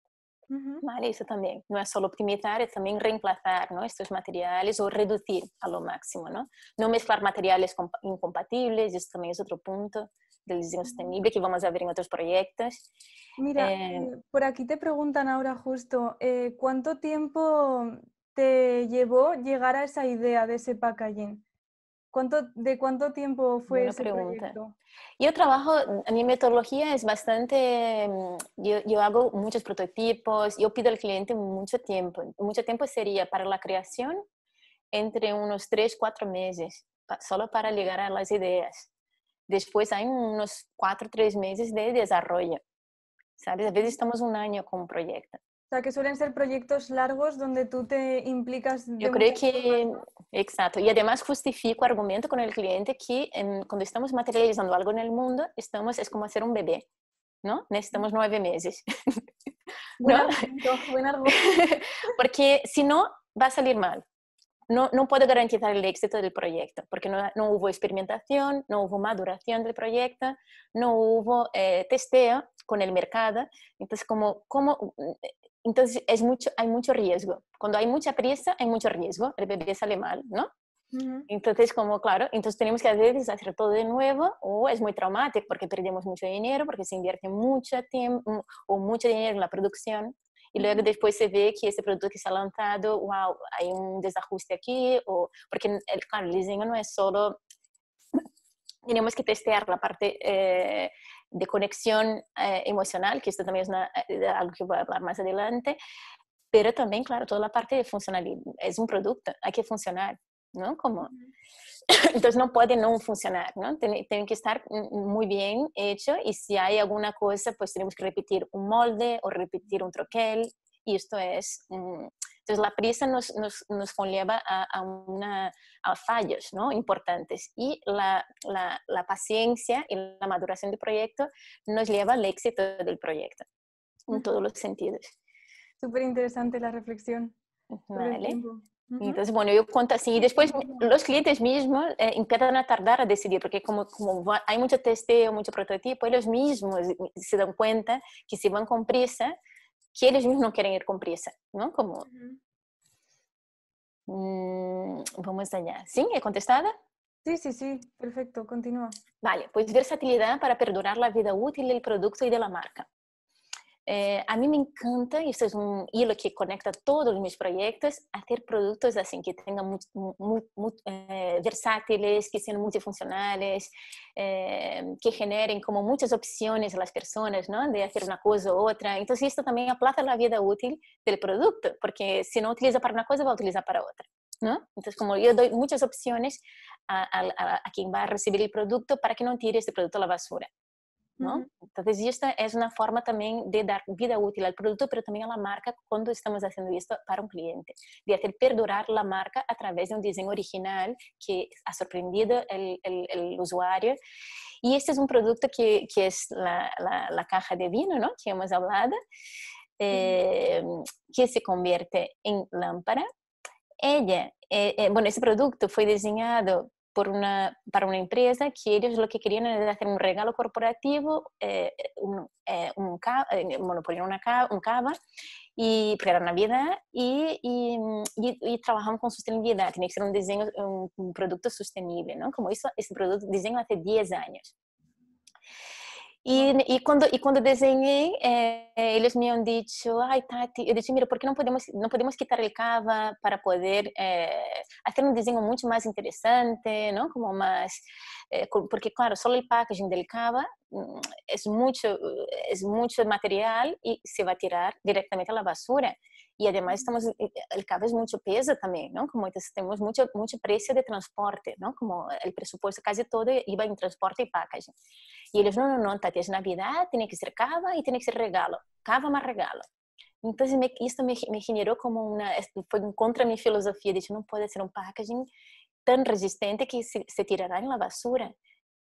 Vale, eso también. No es solo optimizar, es también reemplazar ¿no? estos materiales o reducir a lo máximo. No, no mezclar materiales incompatibles, eso también es otro punto del diseño sostenible que vamos a ver en otros proyectos. Mira, eh, eh, por aquí te preguntan ahora justo, eh, ¿cuánto tiempo te llevó llegar a esa idea de ese packaging? ¿Cuánto, ¿De cuánto tiempo fue ese pregunta. proyecto? Yo trabajo, mi metodología es bastante, mm, yo, yo, hago muchos prototipos, yo pido al cliente mucho tiempo. Mucho tiempo sería para la creación entre unos 3, 4 meses, solo para llegar a las ideas. Después hay unos 4, 3 meses de desarrollo. ¿Sabes? A veces estamos un año con un proyecto. O sea, que suelen ser proyectos largos donde tú te implicas. Yo creo que, exacto. Y además justifico, argumento con el cliente que cuando estamos materializando algo en el mundo, estamos, es como hacer un bebé, ¿no? Necesitamos nueve meses. (laughs) Buen argumento, buen argumento. (laughs) Porque si no, va a salir mal. No, no puedo garantizar el éxito del proyecto, porque no, no hubo experimentación, no hubo maduración del proyecto, no hubo eh, testeo con el mercado. Entonces, como, como entonces es mucho, hay mucho riesgo. Cuando hay mucha prisa, hay mucho riesgo. El bebé sale mal, ¿no? Entonces, como claro, entonces tenemos que a veces hacer todo de nuevo o es muy traumático porque perdemos mucho dinero, porque se invierte mucho tiempo o mucho dinero en la producción y luego después se ve que ese producto que se ha lanzado, wow, hay un desajuste aquí, o, porque el, claro, el diseño no es solo, tenemos que testear la parte eh, de conexión eh, emocional, que esto también es eh, algo que voy a hablar más adelante, pero también, claro, toda la parte de funcionalidad, es un producto, hay que funcionar, ¿no? Como, (laughs) entonces no puede no funcionar, ¿no? Tiene, que estar muy bien hecho y si hay alguna cosa, pues tenemos que repetir un molde o repetir un troquel y esto es... entonces la prisa nos, nos, nos conlleva a, a, una, a fallos ¿no? importantes y la, la, la, paciencia y la maduración del proyecto nos lleva al éxito del proyecto en todos los sentidos. Súper interesante la reflexión. Vale. Entonces, bueno, yo cuento así. Y después los clientes mismos eh, empiezan a tardar a decidir, porque como, como hay mucho testeo, mucho prototipo, ellos mismos se dan cuenta que si van con prisa, que ellos mismos no quieren ir con prisa, ¿no? Como... Mm, vamos allá. ¿Sí? ¿He contestado? Sí, sí, sí. Perfecto. Continúa. Vale, pues versatilidad para perdurar la vida útil del producto y de la marca. Eh, a mí me encanta, y esto es un hilo que conecta todos mis proyectos, hacer productos así que tengan muy, muy, muy eh, versátiles, que sean multifuncionales, eh, que generen como muchas opciones a las personas, ¿no? De hacer una cosa u otra. Entonces, esto también aplaza la vida útil del producto, porque si no utiliza para una cosa, va a utilizar para otra. ¿no? Entonces, como yo doy muchas opciones a, a, a, quien va a recibir el producto para que no tire este producto a la basura. ¿No? Entonces, esta es una forma también de dar vida útil al producto, pero también a la marca cuando estamos haciendo esto para un cliente, de hacer perdurar la marca a través de un diseño original que ha sorprendido el, el, el usuario. Y este es un producto que, que es la, la, la, caja de vino, ¿no? Que hemos hablado, eh, que se convierte en lámpara. Ella, eh, eh, bueno, ese producto fue diseñado por una, para una empresa que ellos lo que querían era hacer un regalo corporativo, eh, un, eh, un, eh, bueno, ponían una cava, un cava y para Navidad y, y, y, y trabajaban con sostenibilidad, tiene que ser un diseño, un, un producto sostenible, ¿no? Como eso, ese producto diseño hace 10 años. Y, y, cuando, y cuando diseñé, eh, ellos me han dicho, ay Tati, yo dije, mira, ¿por qué no podemos, no podemos quitar el cava para poder eh, hacer un diseño mucho más interesante, ¿no? Como más, eh, porque claro, solo el packaging del cava mm, es mucho, es mucho material y se va a tirar directamente a la basura y además estamos, eh, el cabo es mucho peso también, ¿no? Como tenemos mucho, mucho precio de transporte, ¿no? Como el presupuesto casi todo iba en transporte y packaging. Y ellos, no, no, no, Tati, es Navidad, tiene que ser cava y tiene que ser regalo, cava más regalo. Entonces, me, esto me, me, generó como una, fue en contra de mi filosofía, de no puede ser un packaging tan resistente que se, se tirará en la basura.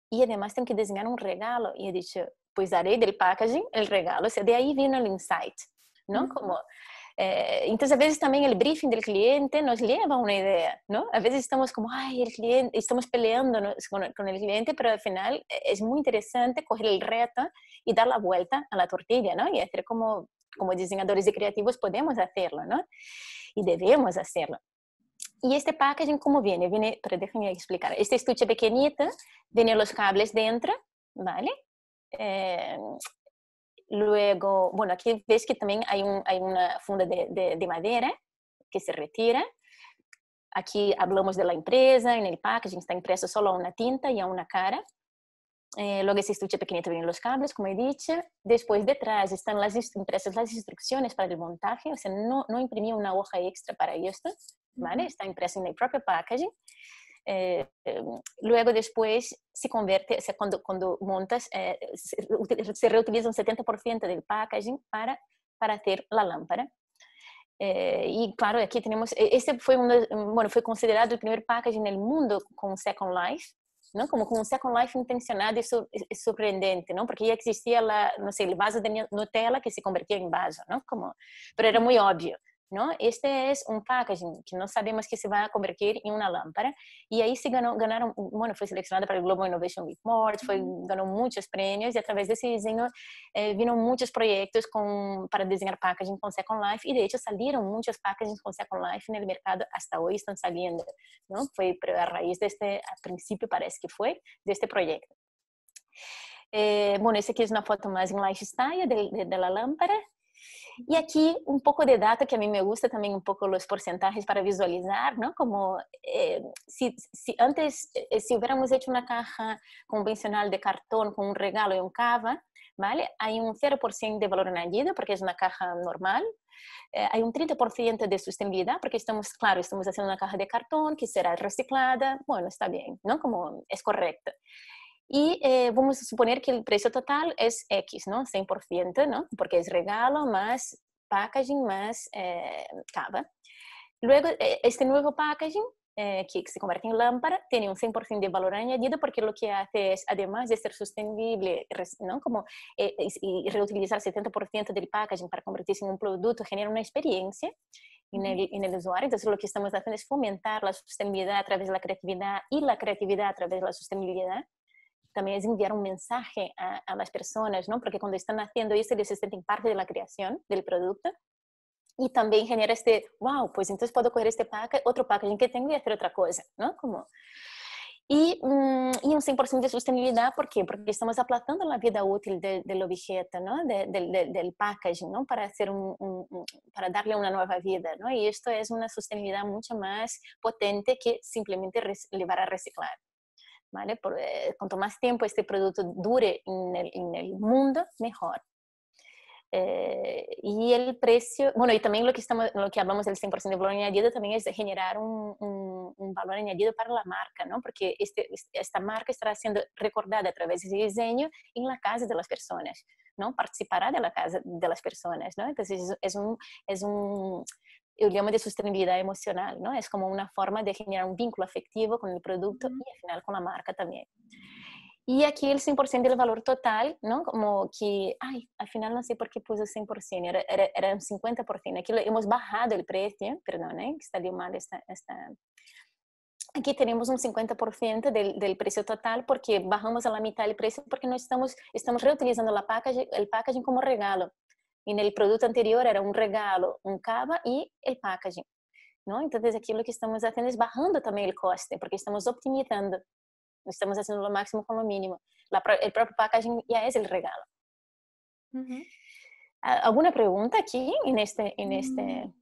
Y además tengo que diseñar un regalo. Y he dicho, pues haré del packaging el regalo. O sea, de ahí vino el insight, ¿no? Como eh, entonces, a veces también el briefing del cliente nos lleva a una idea, ¿no? A veces estamos como, ay, el cliente, estamos peleando con, con, el cliente, pero al final eh, es muy interesante coger el reto y dar la vuelta a la tortilla, ¿no? Y hacer como, como diseñadores y creativos podemos hacerlo, ¿no? Y debemos hacerlo. Y este packaging, ¿cómo viene? Viene, pero déjenme explicar. Este estuche pequeñito, vienen los cables dentro, ¿vale? Eh, Luego, bueno, aquí ves que también hay, un, hay una funda de, de, de, madera que se retira. Aquí hablamos de la empresa, en el packaging está impreso solo una tinta y a una cara. Eh, luego ese estuche pequeñito vienen los cables, como he dicho. Después detrás están las impresas las instrucciones para el montaje, o sea, no, no imprimí una hoja extra para esto, ¿vale? Está impreso en el propio packaging. Eh, luego después se convierte, o sea, cuando, cuando montas, eh, se, se, reutiliza un 70% del packaging para, para hacer la lámpara. Eh, y claro, aquí tenemos, este fue, uno, bueno, fue considerado el primer packaging en el mundo con Second Life, Como con un Second Life intencionado es sorprendente, ¿no? Porque ya existía la, no sé, el vaso de Nutella que se convertía en vaso, ¿no? Como, pero era muy obvio. ¿No? Este es un packaging que no sabemos que se va a convertir en una lámpara y ahí se ganó, ganaron, bueno, fue seleccionada para el Global Innovation Report, fue, ganó muchos premios y a través de ese diseño eh, vino muchos proyectos con, para diseñar packaging con Second Life y de hecho salieron muchos packaging con Second Life en el mercado, hasta hoy están saliendo, ¿no? Fue a raíz de este, al principio parece que fue, de este proyecto. Eh, bueno, esta aquí es una foto más en lifestyle de, de, de la lámpara. Y aquí un poco de data que a mí me gusta también un poco los porcentajes para visualizar, ¿no? Como eh, si, si, antes, eh, si hubiéramos hecho una caja convencional de cartón con un regalo y un cava, ¿vale? Hay un 0% de valor añadido porque es una caja normal. Hay un 30% de sostenibilidad porque estamos, claro, estamos haciendo una caja de cartón que será reciclada. Bueno, está bien, ¿no? Como es correcto. Y eh, vamos a suponer que el precio total es X, ¿no? 100%, ¿no? Porque es regalo más packaging más eh, cava. Luego, eh, este nuevo packaging, eh, que se convierte en lámpara, tiene un 100% de valor añadido porque lo que hace es, además de ser sostenible, ¿no? Como, eh, y reutilizar 70% del packaging para convertirse en un producto, genera una experiencia en el, en el, usuario. Entonces, lo que estamos haciendo es fomentar la sostenibilidad a través de la creatividad y la creatividad a través de la sostenibilidad también es enviar un mensaje a, a, las personas, ¿no? Porque cuando están haciendo eso, ellos se sienten parte de la creación del producto. Y también genera este, wow, pues entonces puedo coger este pack, otro packaging que tengo y hacer otra cosa, ¿no? Como... Y, um, y un 100% de sostenibilidad, ¿por qué? Porque estamos aplazando la vida útil de, del objeto, ¿no? De, de, del packaging, ¿no? Para, hacer un, un, para darle una nueva vida, ¿no? Y esto es una sostenibilidad mucho más potente que simplemente llevar a reciclar. ¿Vale? Por, eh, cuanto más tiempo este producto dure en el, en el mundo, mejor. Eh, y el precio, bueno, y también lo que, estamos, lo que hablamos del 100% de valor añadido también es de generar un, un, valor añadido para la marca, ¿no? Porque este, esta marca estará siendo recordada a través de diseño en la casa de las personas, ¿no? Participará de la casa de las personas, ¿no? Entonces es un, es un yo llamo de sostenibilidad emocional, ¿no? Es como una forma de generar un vínculo afectivo con el producto y al final con la marca también. Y aquí el 100% del valor total, ¿no? Como que, ay, al final no sé por qué puse 100%, era, era, era un 50%. Aquí hemos bajado el precio, perdón, ¿eh? salió mal esta, esta... Aquí tenemos un 50% del, del, precio total porque bajamos a la mitad el precio porque no estamos, estamos reutilizando la packaging, el packaging como regalo. En el producto anterior era un regalo, un cava y el packaging. ¿no? Entonces aquí lo que estamos haciendo es bajando también el coste porque estamos optimizando estamos haciendo lo máximo con lo mínimo. La, el propio packaging ya es el regalo. ¿Alguna pregunta aquí en este? En este... Mm,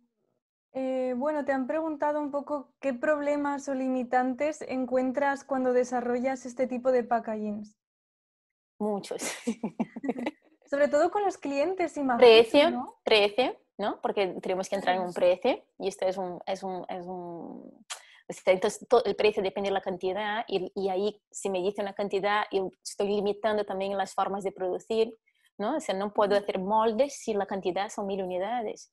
eh, bueno, te han preguntado un poco qué problemas o limitantes encuentras cuando desarrollas este tipo de packagings. Muchos. (laughs) Sobre todo con los clientes, imagino. Precio, ¿no? precio, ¿no? Porque tenemos que entrar en un precio y esto es un, es un, es un entonces, todo, el precio depende de la cantidad y, y, ahí si me dice una cantidad, yo estoy limitando también las formas de producir, ¿no? O sea, no puedo hacer moldes si la cantidad son mil unidades.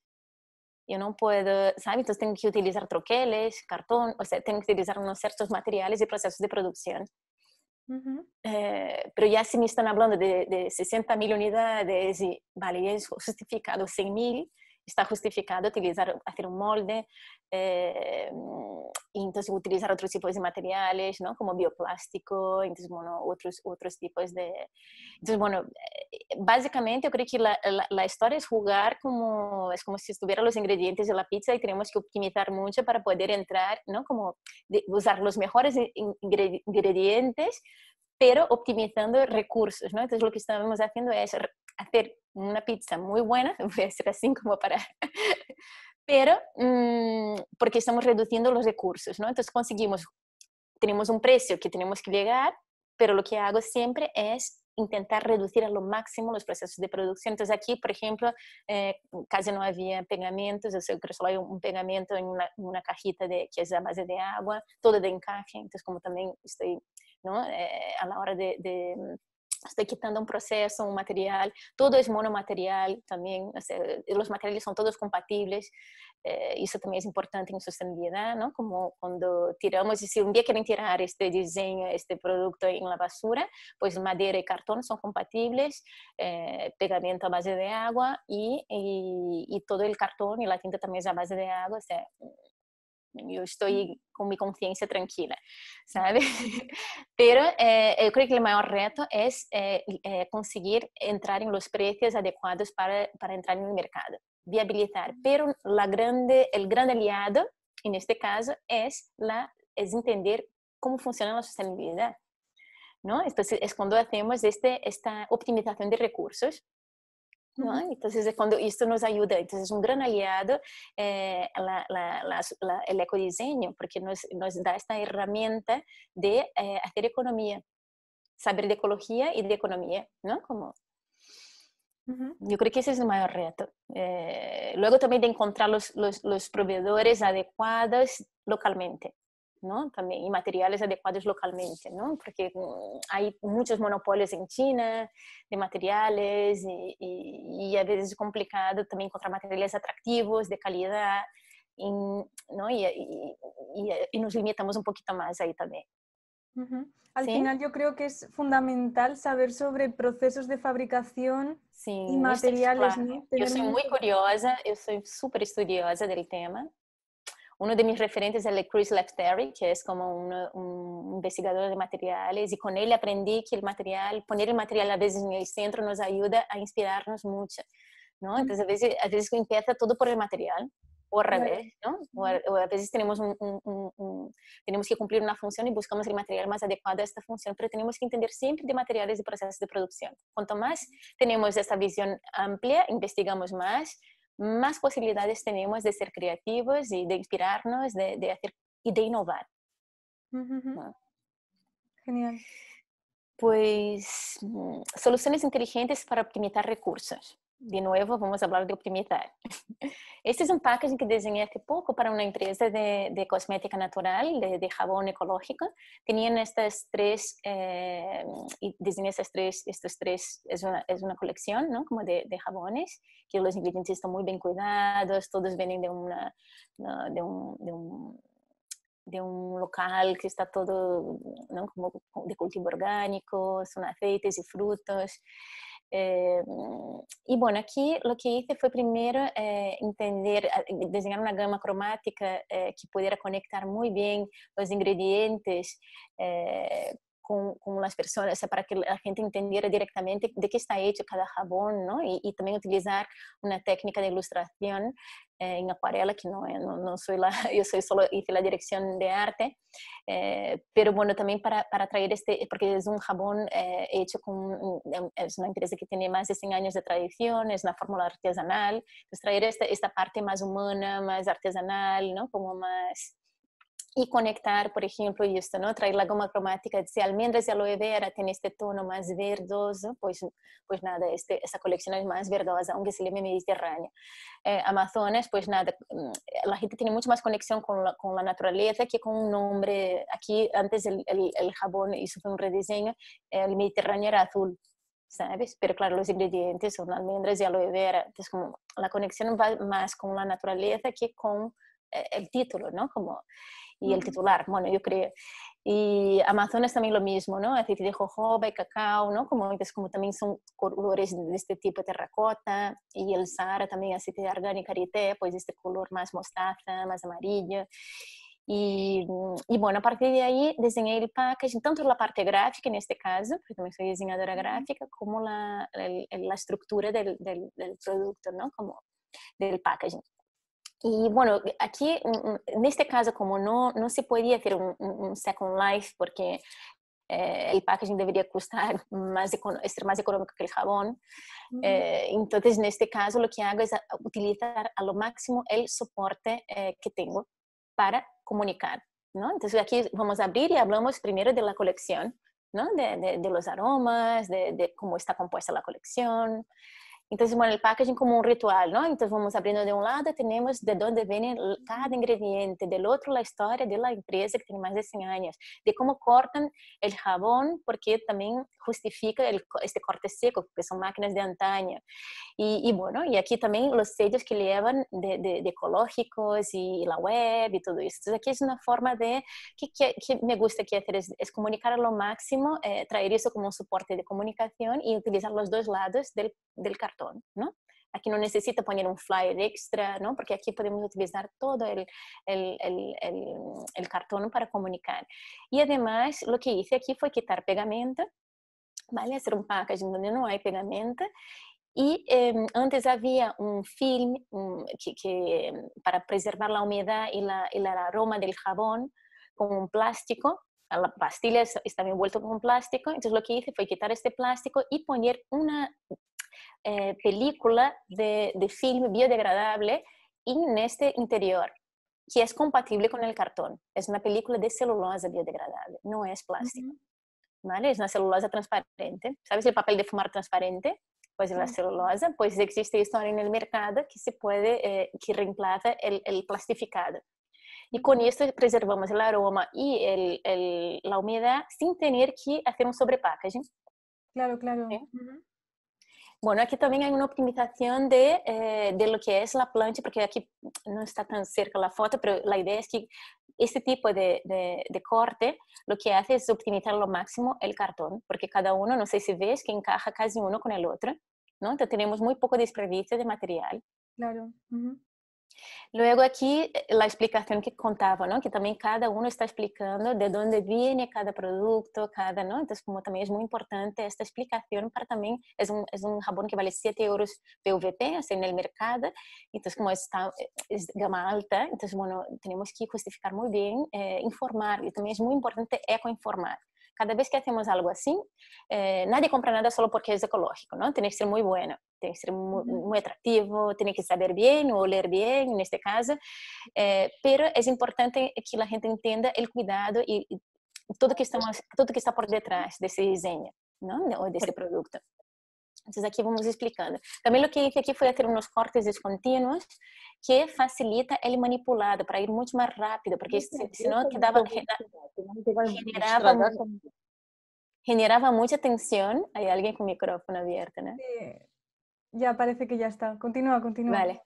Yo no puedo, ¿sabes? Entonces tengo que utilizar troqueles, cartón, o sea, tengo que utilizar unos ciertos materiales y procesos de producción. Eh, pero ya si me están hablando de, de 60 mil unidades y, vale, es justificado 100 mil, está justificado utilizar, hacer un molde, eh, y entonces utilizar otros tipos de materiales, ¿no? Como bioplástico, entonces, bueno, otros, otros tipos de... Entonces, bueno, básicamente yo creo que la, la, historia es jugar como, es como si estuvieran los ingredientes de la pizza y tenemos que optimizar mucho para poder entrar, ¿no? Como usar los mejores ingredientes, pero optimizando recursos, ¿no? Entonces lo que estamos haciendo es hacer una pizza muy buena, (laughs) voy a decir así como para... (laughs) pero mmm, porque estamos reduciendo los recursos, ¿no? Entonces conseguimos, tenemos un precio que tenemos que llegar, pero lo que hago siempre es intentar reducir a lo máximo los procesos de producción. Entonces aquí, por ejemplo, eh, casi no había pegamentos, creo que solo hay un pegamento en una, una, cajita de, que es a base de agua, todo de encaje, entonces como también estoy, ¿no? Eh, a la hora de, de estoy quitando un proceso, un material, todo es monomaterial también, o sea, los materiales son todos compatibles, eh, eso también es importante en sostenibilidad, ¿no? Como cuando tiramos, y si un día quieren tirar este diseño, este producto en la basura, pues madera y cartón son compatibles, eh, pegamento a base de agua y, y, y, todo el cartón y la tinta también es a base de agua, o sea, yo estoy con mi conciencia tranquila, ¿sabes? (laughs) Pero eh, yo creo que el mayor reto es eh, eh, conseguir entrar en los precios adecuados para, para, entrar en el mercado, viabilizar. Pero la grande, el gran aliado en este caso es, la, es entender cómo funciona la sostenibilidad. ¿no? Entonces es cuando hacemos este, esta optimización de recursos ¿no? Entonces, cuando esto nos ayuda, entonces es un gran aliado eh, la, la, la, el ecodiseño, porque nos, nos, da esta herramienta de eh, hacer economía, saber de ecología y de economía, ¿no? Como, Yo creo que ese es el mayor reto. Eh, luego también de encontrar los, los, los proveedores adecuados localmente. ¿no? También, y materiales adecuados localmente, ¿no? Porque mm, hay muchos monopolios en China de materiales y, y, y a veces es complicado también encontrar materiales atractivos, de calidad, y, ¿no? Y, y, nos limitamos un poquito más ahí también. Al final yo creo que es fundamental saber sobre procesos de fabricación y materiales. ¿no? Yo soy muy curiosa, yo soy súper estudiosa del tema uno de mis referentes es el Chris Lefteri, que es como un, un, investigador de materiales, y con él aprendí que el material, poner el material a veces en el centro nos ayuda a inspirarnos mucho, ¿no? Entonces, a veces, a veces empieza todo por el material, o al revés, ¿no? O a, veces tenemos, un, tenemos que cumplir una función y buscamos el material más adecuado a esta función, pero tenemos que entender siempre de materiales y procesos de producción. Cuanto más tenemos esta visión amplia, investigamos más, más posibilidades tenemos de ser creativos y de inspirarnos, de, de hacer y de innovar. Genial. Pues mm, soluciones inteligentes para optimizar recursos. De nuevo, vamos a hablar de optimizar. (laughs) Este es un packaging que diseñé hace poco para una empresa de, de cosmética natural, de, de, jabón ecológico. Tenían estas tres, eh, y diseñé estas tres, estos tres, es una, es una colección, ¿no? Como de, jabones, que los ingredientes están muy bien cuidados, todos vienen de, una, de un, un de un local que está todo ¿no? como de cultivo orgánico, son aceites y frutos. Eh, y bueno, aquí lo que hice fue primero eh, entender, diseñar una gama cromática eh, que pudiera conectar muy bien los ingredientes con, con, las personas, o sea, para que la gente entendiera directamente de qué está hecho cada jabón, ¿no? Y, y también utilizar una técnica de ilustración eh, en acuarela, que no, no, no, soy la, (laughs) yo soy solo hice la dirección de arte, eh, pero bueno, también para, para traer este, porque es un jabón eh, hecho con, es una empresa que tiene más de 100 años de tradición, es una fórmula artesanal, entonces traer esta, esta parte más humana, más artesanal, ¿no? Como más y conectar, por ejemplo, esto, ¿no? Traer la goma cromática, si almendras y aloe vera tiene este tono más verdoso, pues, pues nada, este, colección es más verdosa, aunque se llame mediterránea. Eh, Amazonas, pues nada, mm, la gente tiene mucho más conexión con la, con la naturaleza que con un nombre. Aquí antes el, el, el jabón hizo un rediseño, el Mediterráneo era azul, ¿sabes? Pero claro, los ingredientes son almendras y aloe vera, entonces como la conexión va más con la naturaleza que con eh, el título, ¿no? Como, y el titular, bueno, yo creo. Y Amazonas también lo mismo, ¿no? Aceite de jojoba y cacao, ¿no? Como, como también son colores de este tipo terracota. Y el Sahara también aceite de argán y karité, pues este color más mostaza, más amarillo. Y, y, bueno, a partir de ahí diseñé el packaging, tanto la parte gráfica en este caso, porque también soy diseñadora gráfica, como la, el, la estructura del, del, del, producto, ¿no? Como del packaging. Y bueno, aquí en este caso, como no, no se podía hacer un, un Second Life porque eh, el packaging debería costar (laughs) más, ser más económico que el jabón, eh, entonces en este caso lo que hago es utilizar a lo máximo el soporte eh, que tengo para comunicar. ¿no? Entonces aquí vamos a abrir y hablamos primero de la colección, ¿no? de, de, de los aromas, de, de, cómo está compuesta la colección. Entonces, bueno, el packaging como un ritual, ¿no? Entonces vamos abriendo de un lado, tenemos de dónde viene cada ingrediente, del otro la historia de la empresa que tiene más de 100 años, de cómo cortan el jabón, porque también justifica el, este corte seco, porque son máquinas de antaño. Y, y, bueno, y aquí también los sellos que llevan de, de, de, ecológicos y la web y todo eso. Entonces aquí es una forma de, que, que, que me gusta que hacer, es, es, comunicar a lo máximo, eh, traer eso como un soporte de comunicación y utilizar los dos lados del, del cartón ¿no? Aquí no necesita poner un flyer extra, ¿no? Porque aquí podemos utilizar todo el, el, el, el, cartón para comunicar. Y además, lo que hice aquí fue quitar pegamento, ¿vale? Hacer un packaging donde no hay pegamento y eh, antes había un film um, que, para preservar la humedad y, el aroma del jabón con un plástico. La pastilla estaba envuelta con plástico. Entonces lo que hice fue quitar este plástico y poner una eh, película de, de, film biodegradable en este interior, que es compatible con el cartón. Es una película de celulosa biodegradable, no es plástico. ¿Vale? Es una celulosa transparente. ¿Sabes el papel de fumar transparente? Pues la celulosa, pues existe esto en el mercado que se puede, eh, que reemplaza el, el, plastificado. Y con esto preservamos el aroma y el, el, la humedad sin tener que hacer un sobrepackaging. Claro, claro. ¿Sí? Bueno, aquí también hay una optimización de, eh, de, lo que es la plancha, porque aquí no está tan cerca la foto, pero la idea es que este tipo de, de, de corte lo que hace es optimizar lo máximo el cartón, porque cada uno, no sé si ves, que encaja casi uno con el otro, ¿no? Entonces tenemos muy poco desperdicio de material. Claro. Uh -huh. Luego aquí eh, la explicación que contaba, ¿no? Que también cada uno está explicando de dónde viene cada producto, cada, ¿no? Entonces, como también es muy importante esta explicación para también, es un, es un jabón que vale 7 euros PVP, así en el mercado, entonces como está, eh, es gama alta, entonces, bueno, tenemos que justificar muy bien, eh, informar, y también es muy importante ecoinformar. Cada vez que hacemos algo así, eh, nadie compra nada solo porque es ecológico, ¿no? Tiene que ser muy bueno, tiene que ser muy, muy atractivo, tiene que saber bien o leer bien, en este caso. Eh, pero es importante que la gente entienda el cuidado y, y todo que estamos, todo que está por detrás de ese diseño, ¿no? O de ese producto. Entonces aquí vamos explicando. También lo que hice aquí fue hacer unos cortes discontinuos que facilita el manipulado para ir mucho más rápido, porque si, no quedaba, generaba, generaba mucha tensión. Hay alguien con micrófono abierto, ¿no? Sí. Ya parece que ya está. Continúa, continúa. Vale.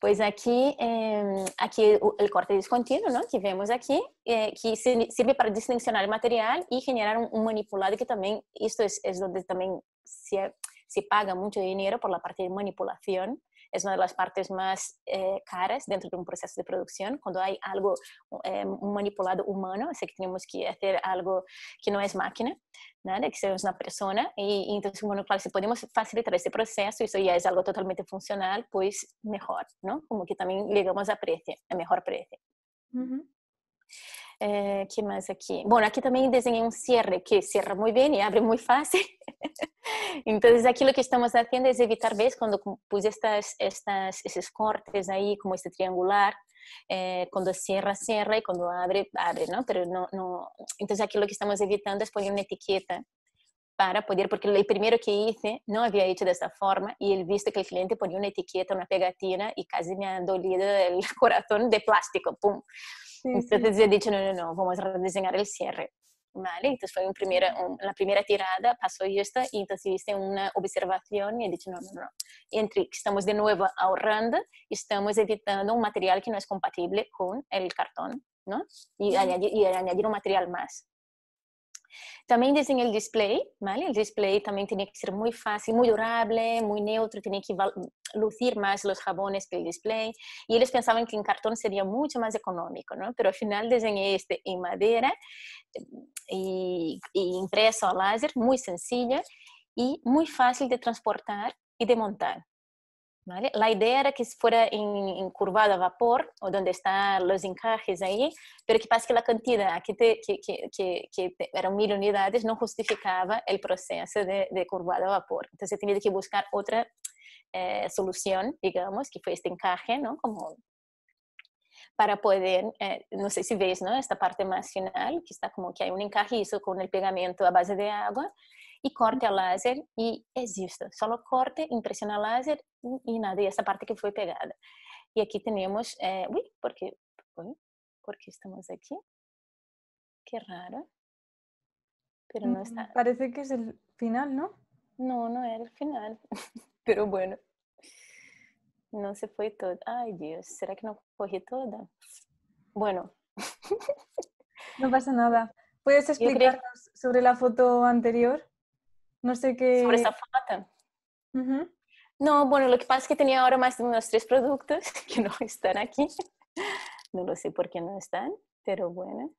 Pues aquí, eh, aquí el corte discontinuo, ¿no? Que vemos aquí, eh, que sirve para distincionar el material y generar un, un manipulado que también, esto es, es donde también se se paga mucho dinero por la parte de manipulación. Es una de las partes más eh, caras dentro de un proceso de producción. Cuando hay algo eh, manipulado humano, así que tenemos que hacer algo que no es máquina, nada, que sea una persona. Y, y, entonces, bueno, claro, si podemos facilitar ese proceso, eso ya es algo totalmente funcional, pues mejor, ¿no? Como que también llegamos a precio, a mejor precio. Uh -huh. Eh, ¿Qué más aquí? Bueno, aquí también diseñé un cierre que cierra muy bien y abre muy fácil. (laughs) Entonces aquí lo que estamos haciendo es evitar, ¿ves? Cuando puse estas, estas, esos cortes ahí, como este triangular, eh, cuando cierra, cierra y cuando abre, abre, ¿no? Pero no, no. Entonces aquí lo que estamos evitando es poner una etiqueta para poder, porque el primero que hice no había hecho de esta forma y el visto que el cliente ponía una etiqueta, una pegatina y casi me ha dolido el (laughs) corazón de plástico, ¡pum! Sí, Entonces sí. he dicho, no, no, no, vamos a rediseñar el cierre. ¿Vale? Entonces fue un primera, un, la primera tirada, pasó esto y entonces hice una observación y he dicho, no, no, no. Entre estamos de nuevo ahorrando y estamos evitando un material que no es compatible con el cartón, ¿no? Y, añadir, y añadir un material más. También diseñé el display, ¿vale? El display también tiene que ser muy fácil, muy durable, muy neutro, tiene que lucir más los jabones que el display. Y ellos pensaban que en cartón sería mucho más económico, ¿no? Pero al final diseñé este en madera y, y impreso a láser, muy sencillo y muy fácil de transportar y de montar. ¿Vale? La idea era que fuera en, en, a vapor, o donde están los encajes ahí, pero que pasa que la cantidad que, te, que, que, que, eran mil unidades no justificaba el proceso de, de curvado a vapor. Entonces tenía que buscar otra eh, solución, digamos, que fue este encaje, ¿no? Como para poder, eh, no sé si veis, ¿no? Esta parte más final, que está como que hay un encaje hizo con el pegamento a base de agua y corte a láser y es esto, solo corte, impresión a láser y nada, y esa parte que fue pegada. Y aquí tenemos, eh, uy, ¿por qué, uy, ¿por qué estamos aquí? Qué raro. Pero no está. Parece que es el final, ¿no? No, no era el final. (laughs) Pero bueno. No se fue todo. Ay, Dios, ¿será que no cogí toda? Bueno. No pasa nada. ¿Puedes (laughs) explicarnos sobre la foto anterior? No sé qué... Sobre esa foto. Uh -huh. No, bueno, lo que pasa es que tenía ahora más de unos tres productos (laughs) que no están aquí. No lo sé por qué no están, pero bueno.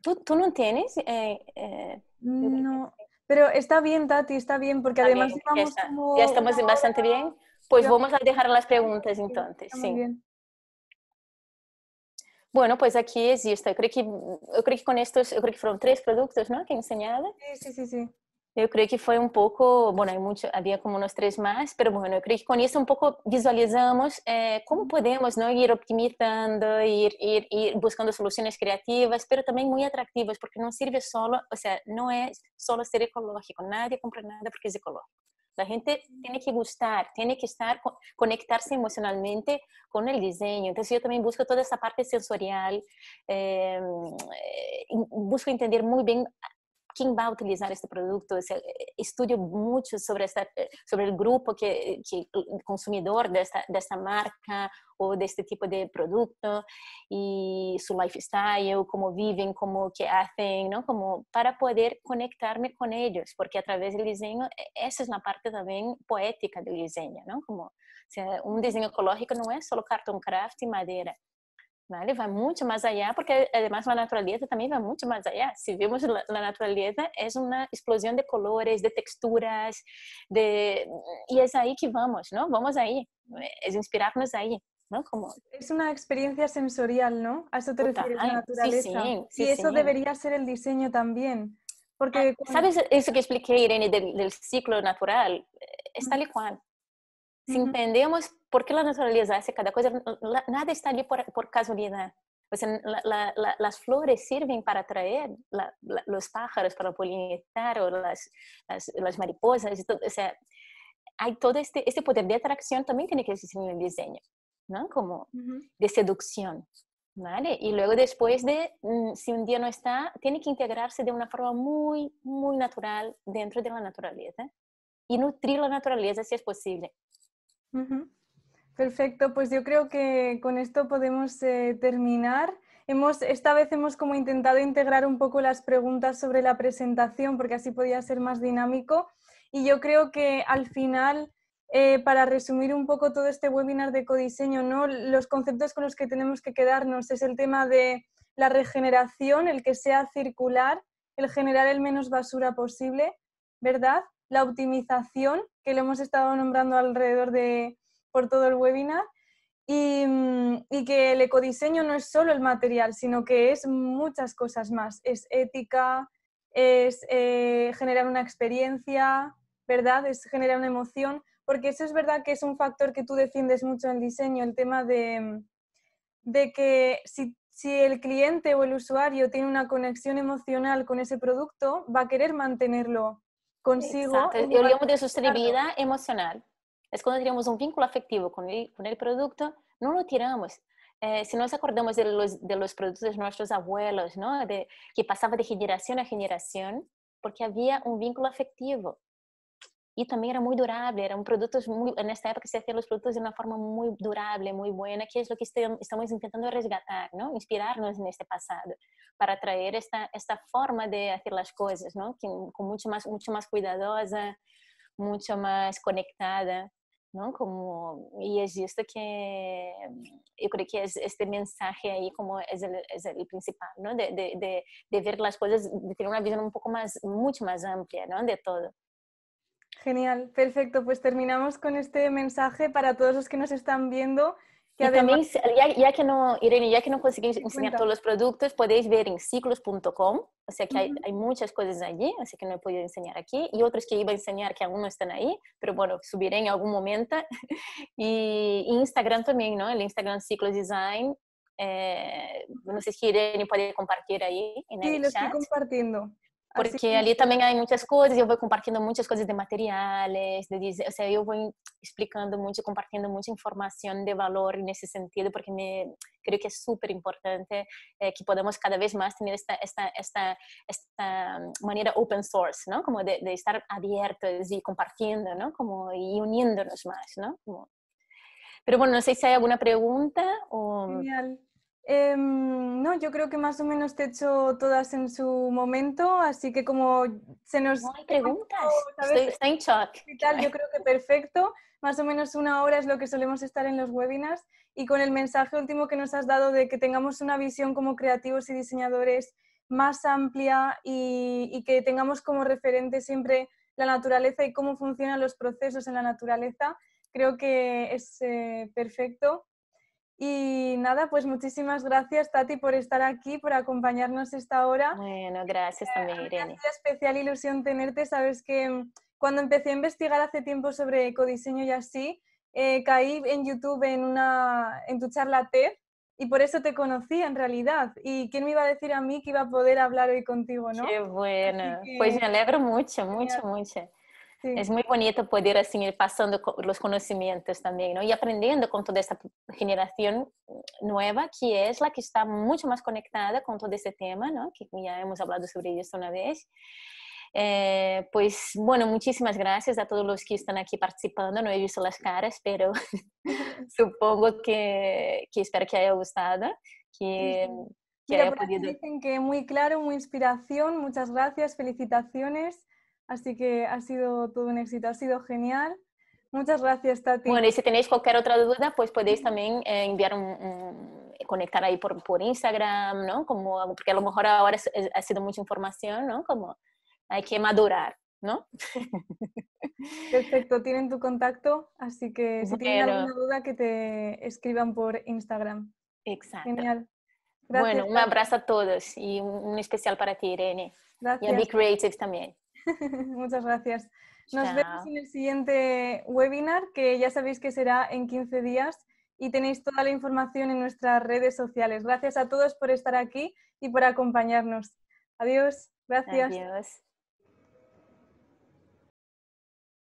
¿Tú, tú no tienes? Eh, eh, no, pero está bien, Tati, está bien, porque está además ya, como... ya, estamos bastante bien. Pues yo... vamos a dejar las preguntas entonces. Sí. Bien. Bueno, pues aquí es esto. Creo que, creo que con estos, yo creo que fueron tres productos, ¿no? Que he enseñado. Sí, sí, sí, sí. Yo creo que fue un poco, bueno, hay mucho, como unos tres más, pero bueno, yo creo que con eso un poco visualizamos eh, podemos ¿no? ir optimizando, ir, ir, ir buscando soluciones creativas, pero también muy atractivas, porque no sirve solo, o sea, no es solo ser ecológico, nadie compra nada porque es ecológico. La gente tiene que gustar, tiene que estar, conectarse emocionalmente con el diseño. Entonces yo también busco toda esa parte sensorial, eh, busco entender muy bien quién va a utilizar este producto, estudio mucho sobre, esta, sobre el grupo que, que consumidor de esta, de esta marca o de este tipo de producto y su lifestyle, cómo viven, cómo que hacen, ¿no? Como para poder conectarme con ellos, porque a través del diseño, e, esa es la parte también poética del diseño, ¿no? Como, o sea, un diseño ecológico no es solo cartón craft y madera, ¿vale? Va mucho más allá, porque además la naturaleza también va mucho más allá. Si vemos la, la, naturaleza, es una explosión de colores, de texturas, de... y es ahí que vamos, ¿no? Vamos ahí, es inspirarnos ahí. ¿no? Como... Es una experiencia sensorial, ¿no? A eso te refieres, la naturaleza. Sí, sí, y eso debería ser el diseño también. Porque ah, ¿Sabes eso que expliqué, Irene, del, del ciclo natural? Es tal y cual. Si entendemos por qué la naturaleza hace cada cosa, nada está allí por, por casualidad. O sea, la, la, las flores sirven para atraer los pájaros, para polinizar, o las, las, mariposas. Y todo. O sea, hay todo este, este poder de atracción también tiene que existir en el diseño, ¿no? Como de seducción. ¿Vale? Y luego después de, mm, si un día no está, tiene que integrarse de una forma muy, muy natural dentro de la naturaleza y nutrir la naturaleza si es posible. Perfecto, pues yo creo que con esto podemos eh, terminar. Hemos, esta vez hemos como intentado integrar un poco las preguntas sobre la presentación porque así podía ser más dinámico y yo creo que al final, eh, para resumir un poco todo este webinar de codiseño, ¿no? los conceptos con los que tenemos que quedarnos es el tema de la regeneración, el que sea circular, el generar el menos basura posible, ¿verdad? La optimización, que lo hemos estado nombrando alrededor de por todo el webinar, y, mm, y, que el ecodiseño no es solo el material, sino que es muchas cosas más. Es ética, es eh, generar una experiencia, ¿verdad? Es generar una emoción, porque eso es verdad que es un factor que tú defiendes mucho en el diseño, el tema de, de que si, si el cliente o el usuario tiene una conexión emocional con ese producto, va a querer mantenerlo consigo. Exacto. Hablamos de sostenibilidad emocional. Es cuando tenemos un vínculo afectivo con el, con el producto, no lo tiramos. Eh, si nos acordamos de los, de los productos de nuestros abuelos, ¿no? de, que pasaba de generación a generación, porque había un vínculo afectivo. Y también era muy durable, eran productos muy, en esta época se hacían los productos de una forma muy durable, muy buena, que es lo que estamos intentando resgatar, ¿no? inspirarnos en este pasado, para traer esta, esta forma de hacer las cosas, ¿no? que, con mucho más, mucho más cuidadosa, mucho más conectada. ¿no? Como, y es esto que yo creo que es este mensaje ahí como es el, es el principal, ¿no? De, de, de, ver las cosas, de tener una visión un poco más, mucho más amplia, ¿no? De todo. Genial, perfecto. Pues terminamos con este mensaje para todos los que nos están viendo. Que también, ya, que no, Irene, ya que no conseguís enseñar todos los productos, podéis ver en ciclos.com, o sea que hay, hay, muchas cosas allí, así que no he podido enseñar aquí, y otros que iba a enseñar que aún no están ahí, pero bueno, subiré en algún momento. (laughs) y Instagram también, ¿no? El Instagram Ciclos Design, eh, no sé si Irene puede compartir ahí en el sí, lo estoy compartiendo porque ali também há muitas coisas, eu vou compartilhando muitas coisas de materiais, de, ou seja, eu vou explicando muito, compartilhando muita informação de valor nesse sentido, porque me creio que é super importante eh, que podamos cada vez mais ter esta esta esta esta maneira open source, não? Como de, de estar abertos e compartilhando, não? Como e unindo-nos mais, não? Como... Pero bueno, no sé si hay alguna pregunta o... Genial. Em, no, yo creo que más o menos te he hecho todas en su momento, así que como se nos... No hay preguntas, Estoy, en shock. yo creo que perfecto. Más o menos una hora es lo que solemos estar en los webinars y con el mensaje último que nos has dado de que tengamos una visión como creativos y diseñadores más amplia y, que tengamos como referente siempre la naturaleza y cómo funcionan los procesos en la naturaleza, creo que es eh, perfecto. Y nada, pues muchísimas gracias, Tati, por estar aquí, por acompañarnos esta hora. Bueno, gracias también, Irene. Es especial ilusión tenerte. Sabes que mm, cuando empecé a investigar hace tiempo sobre ecodiseño y así, eh, caí en YouTube en, una, en tu charla TED y por eso te conocí en realidad. ¿Y quién me iba a decir a mí que iba a poder hablar hoy contigo, no? Qué bueno. Pues me alegro mucho, mucho, mucho. Es muy bonito poder así ir pasando los conocimientos también, ¿no? Y aprendiendo con toda esta generación nueva que es la que está mucho más conectada con todo este tema, ¿no? Que ya hemos hablado sobre esto una vez. Eh, pues bueno, muchísimas gracias a todos los que están aquí participando. No he visto las caras, pero (laughs) supongo que, que, espero que haya gustado. Que, que haya podido... Dicen que muy claro, muy inspiración. Muchas gracias, felicitaciones. Así que ha sido todo un éxito, ha sido genial. Muchas gracias, Tati. Bueno, y si tenéis cualquier otra duda, pues podéis también eh, enviar un, conectar ahí por, por Instagram, ¿no? Como, porque a lo mejor ahora ha sido mucha información, ¿no? Como hay que madurar, ¿no? Perfecto, tienen tu contacto, así que si tienen alguna duda que te escriban por Instagram. Exacto. Genial. bueno, un abrazo a todos y un especial para ti, Irene. Gracias. Y a Be Creative también. (laughs) Muchas gracias. Nos vemos en el siguiente webinar, que ya sabéis que será en 15 días y tenéis toda la información en nuestras redes sociales. Gracias a todos por estar aquí y por acompañarnos. Adiós. Gracias. Adiós.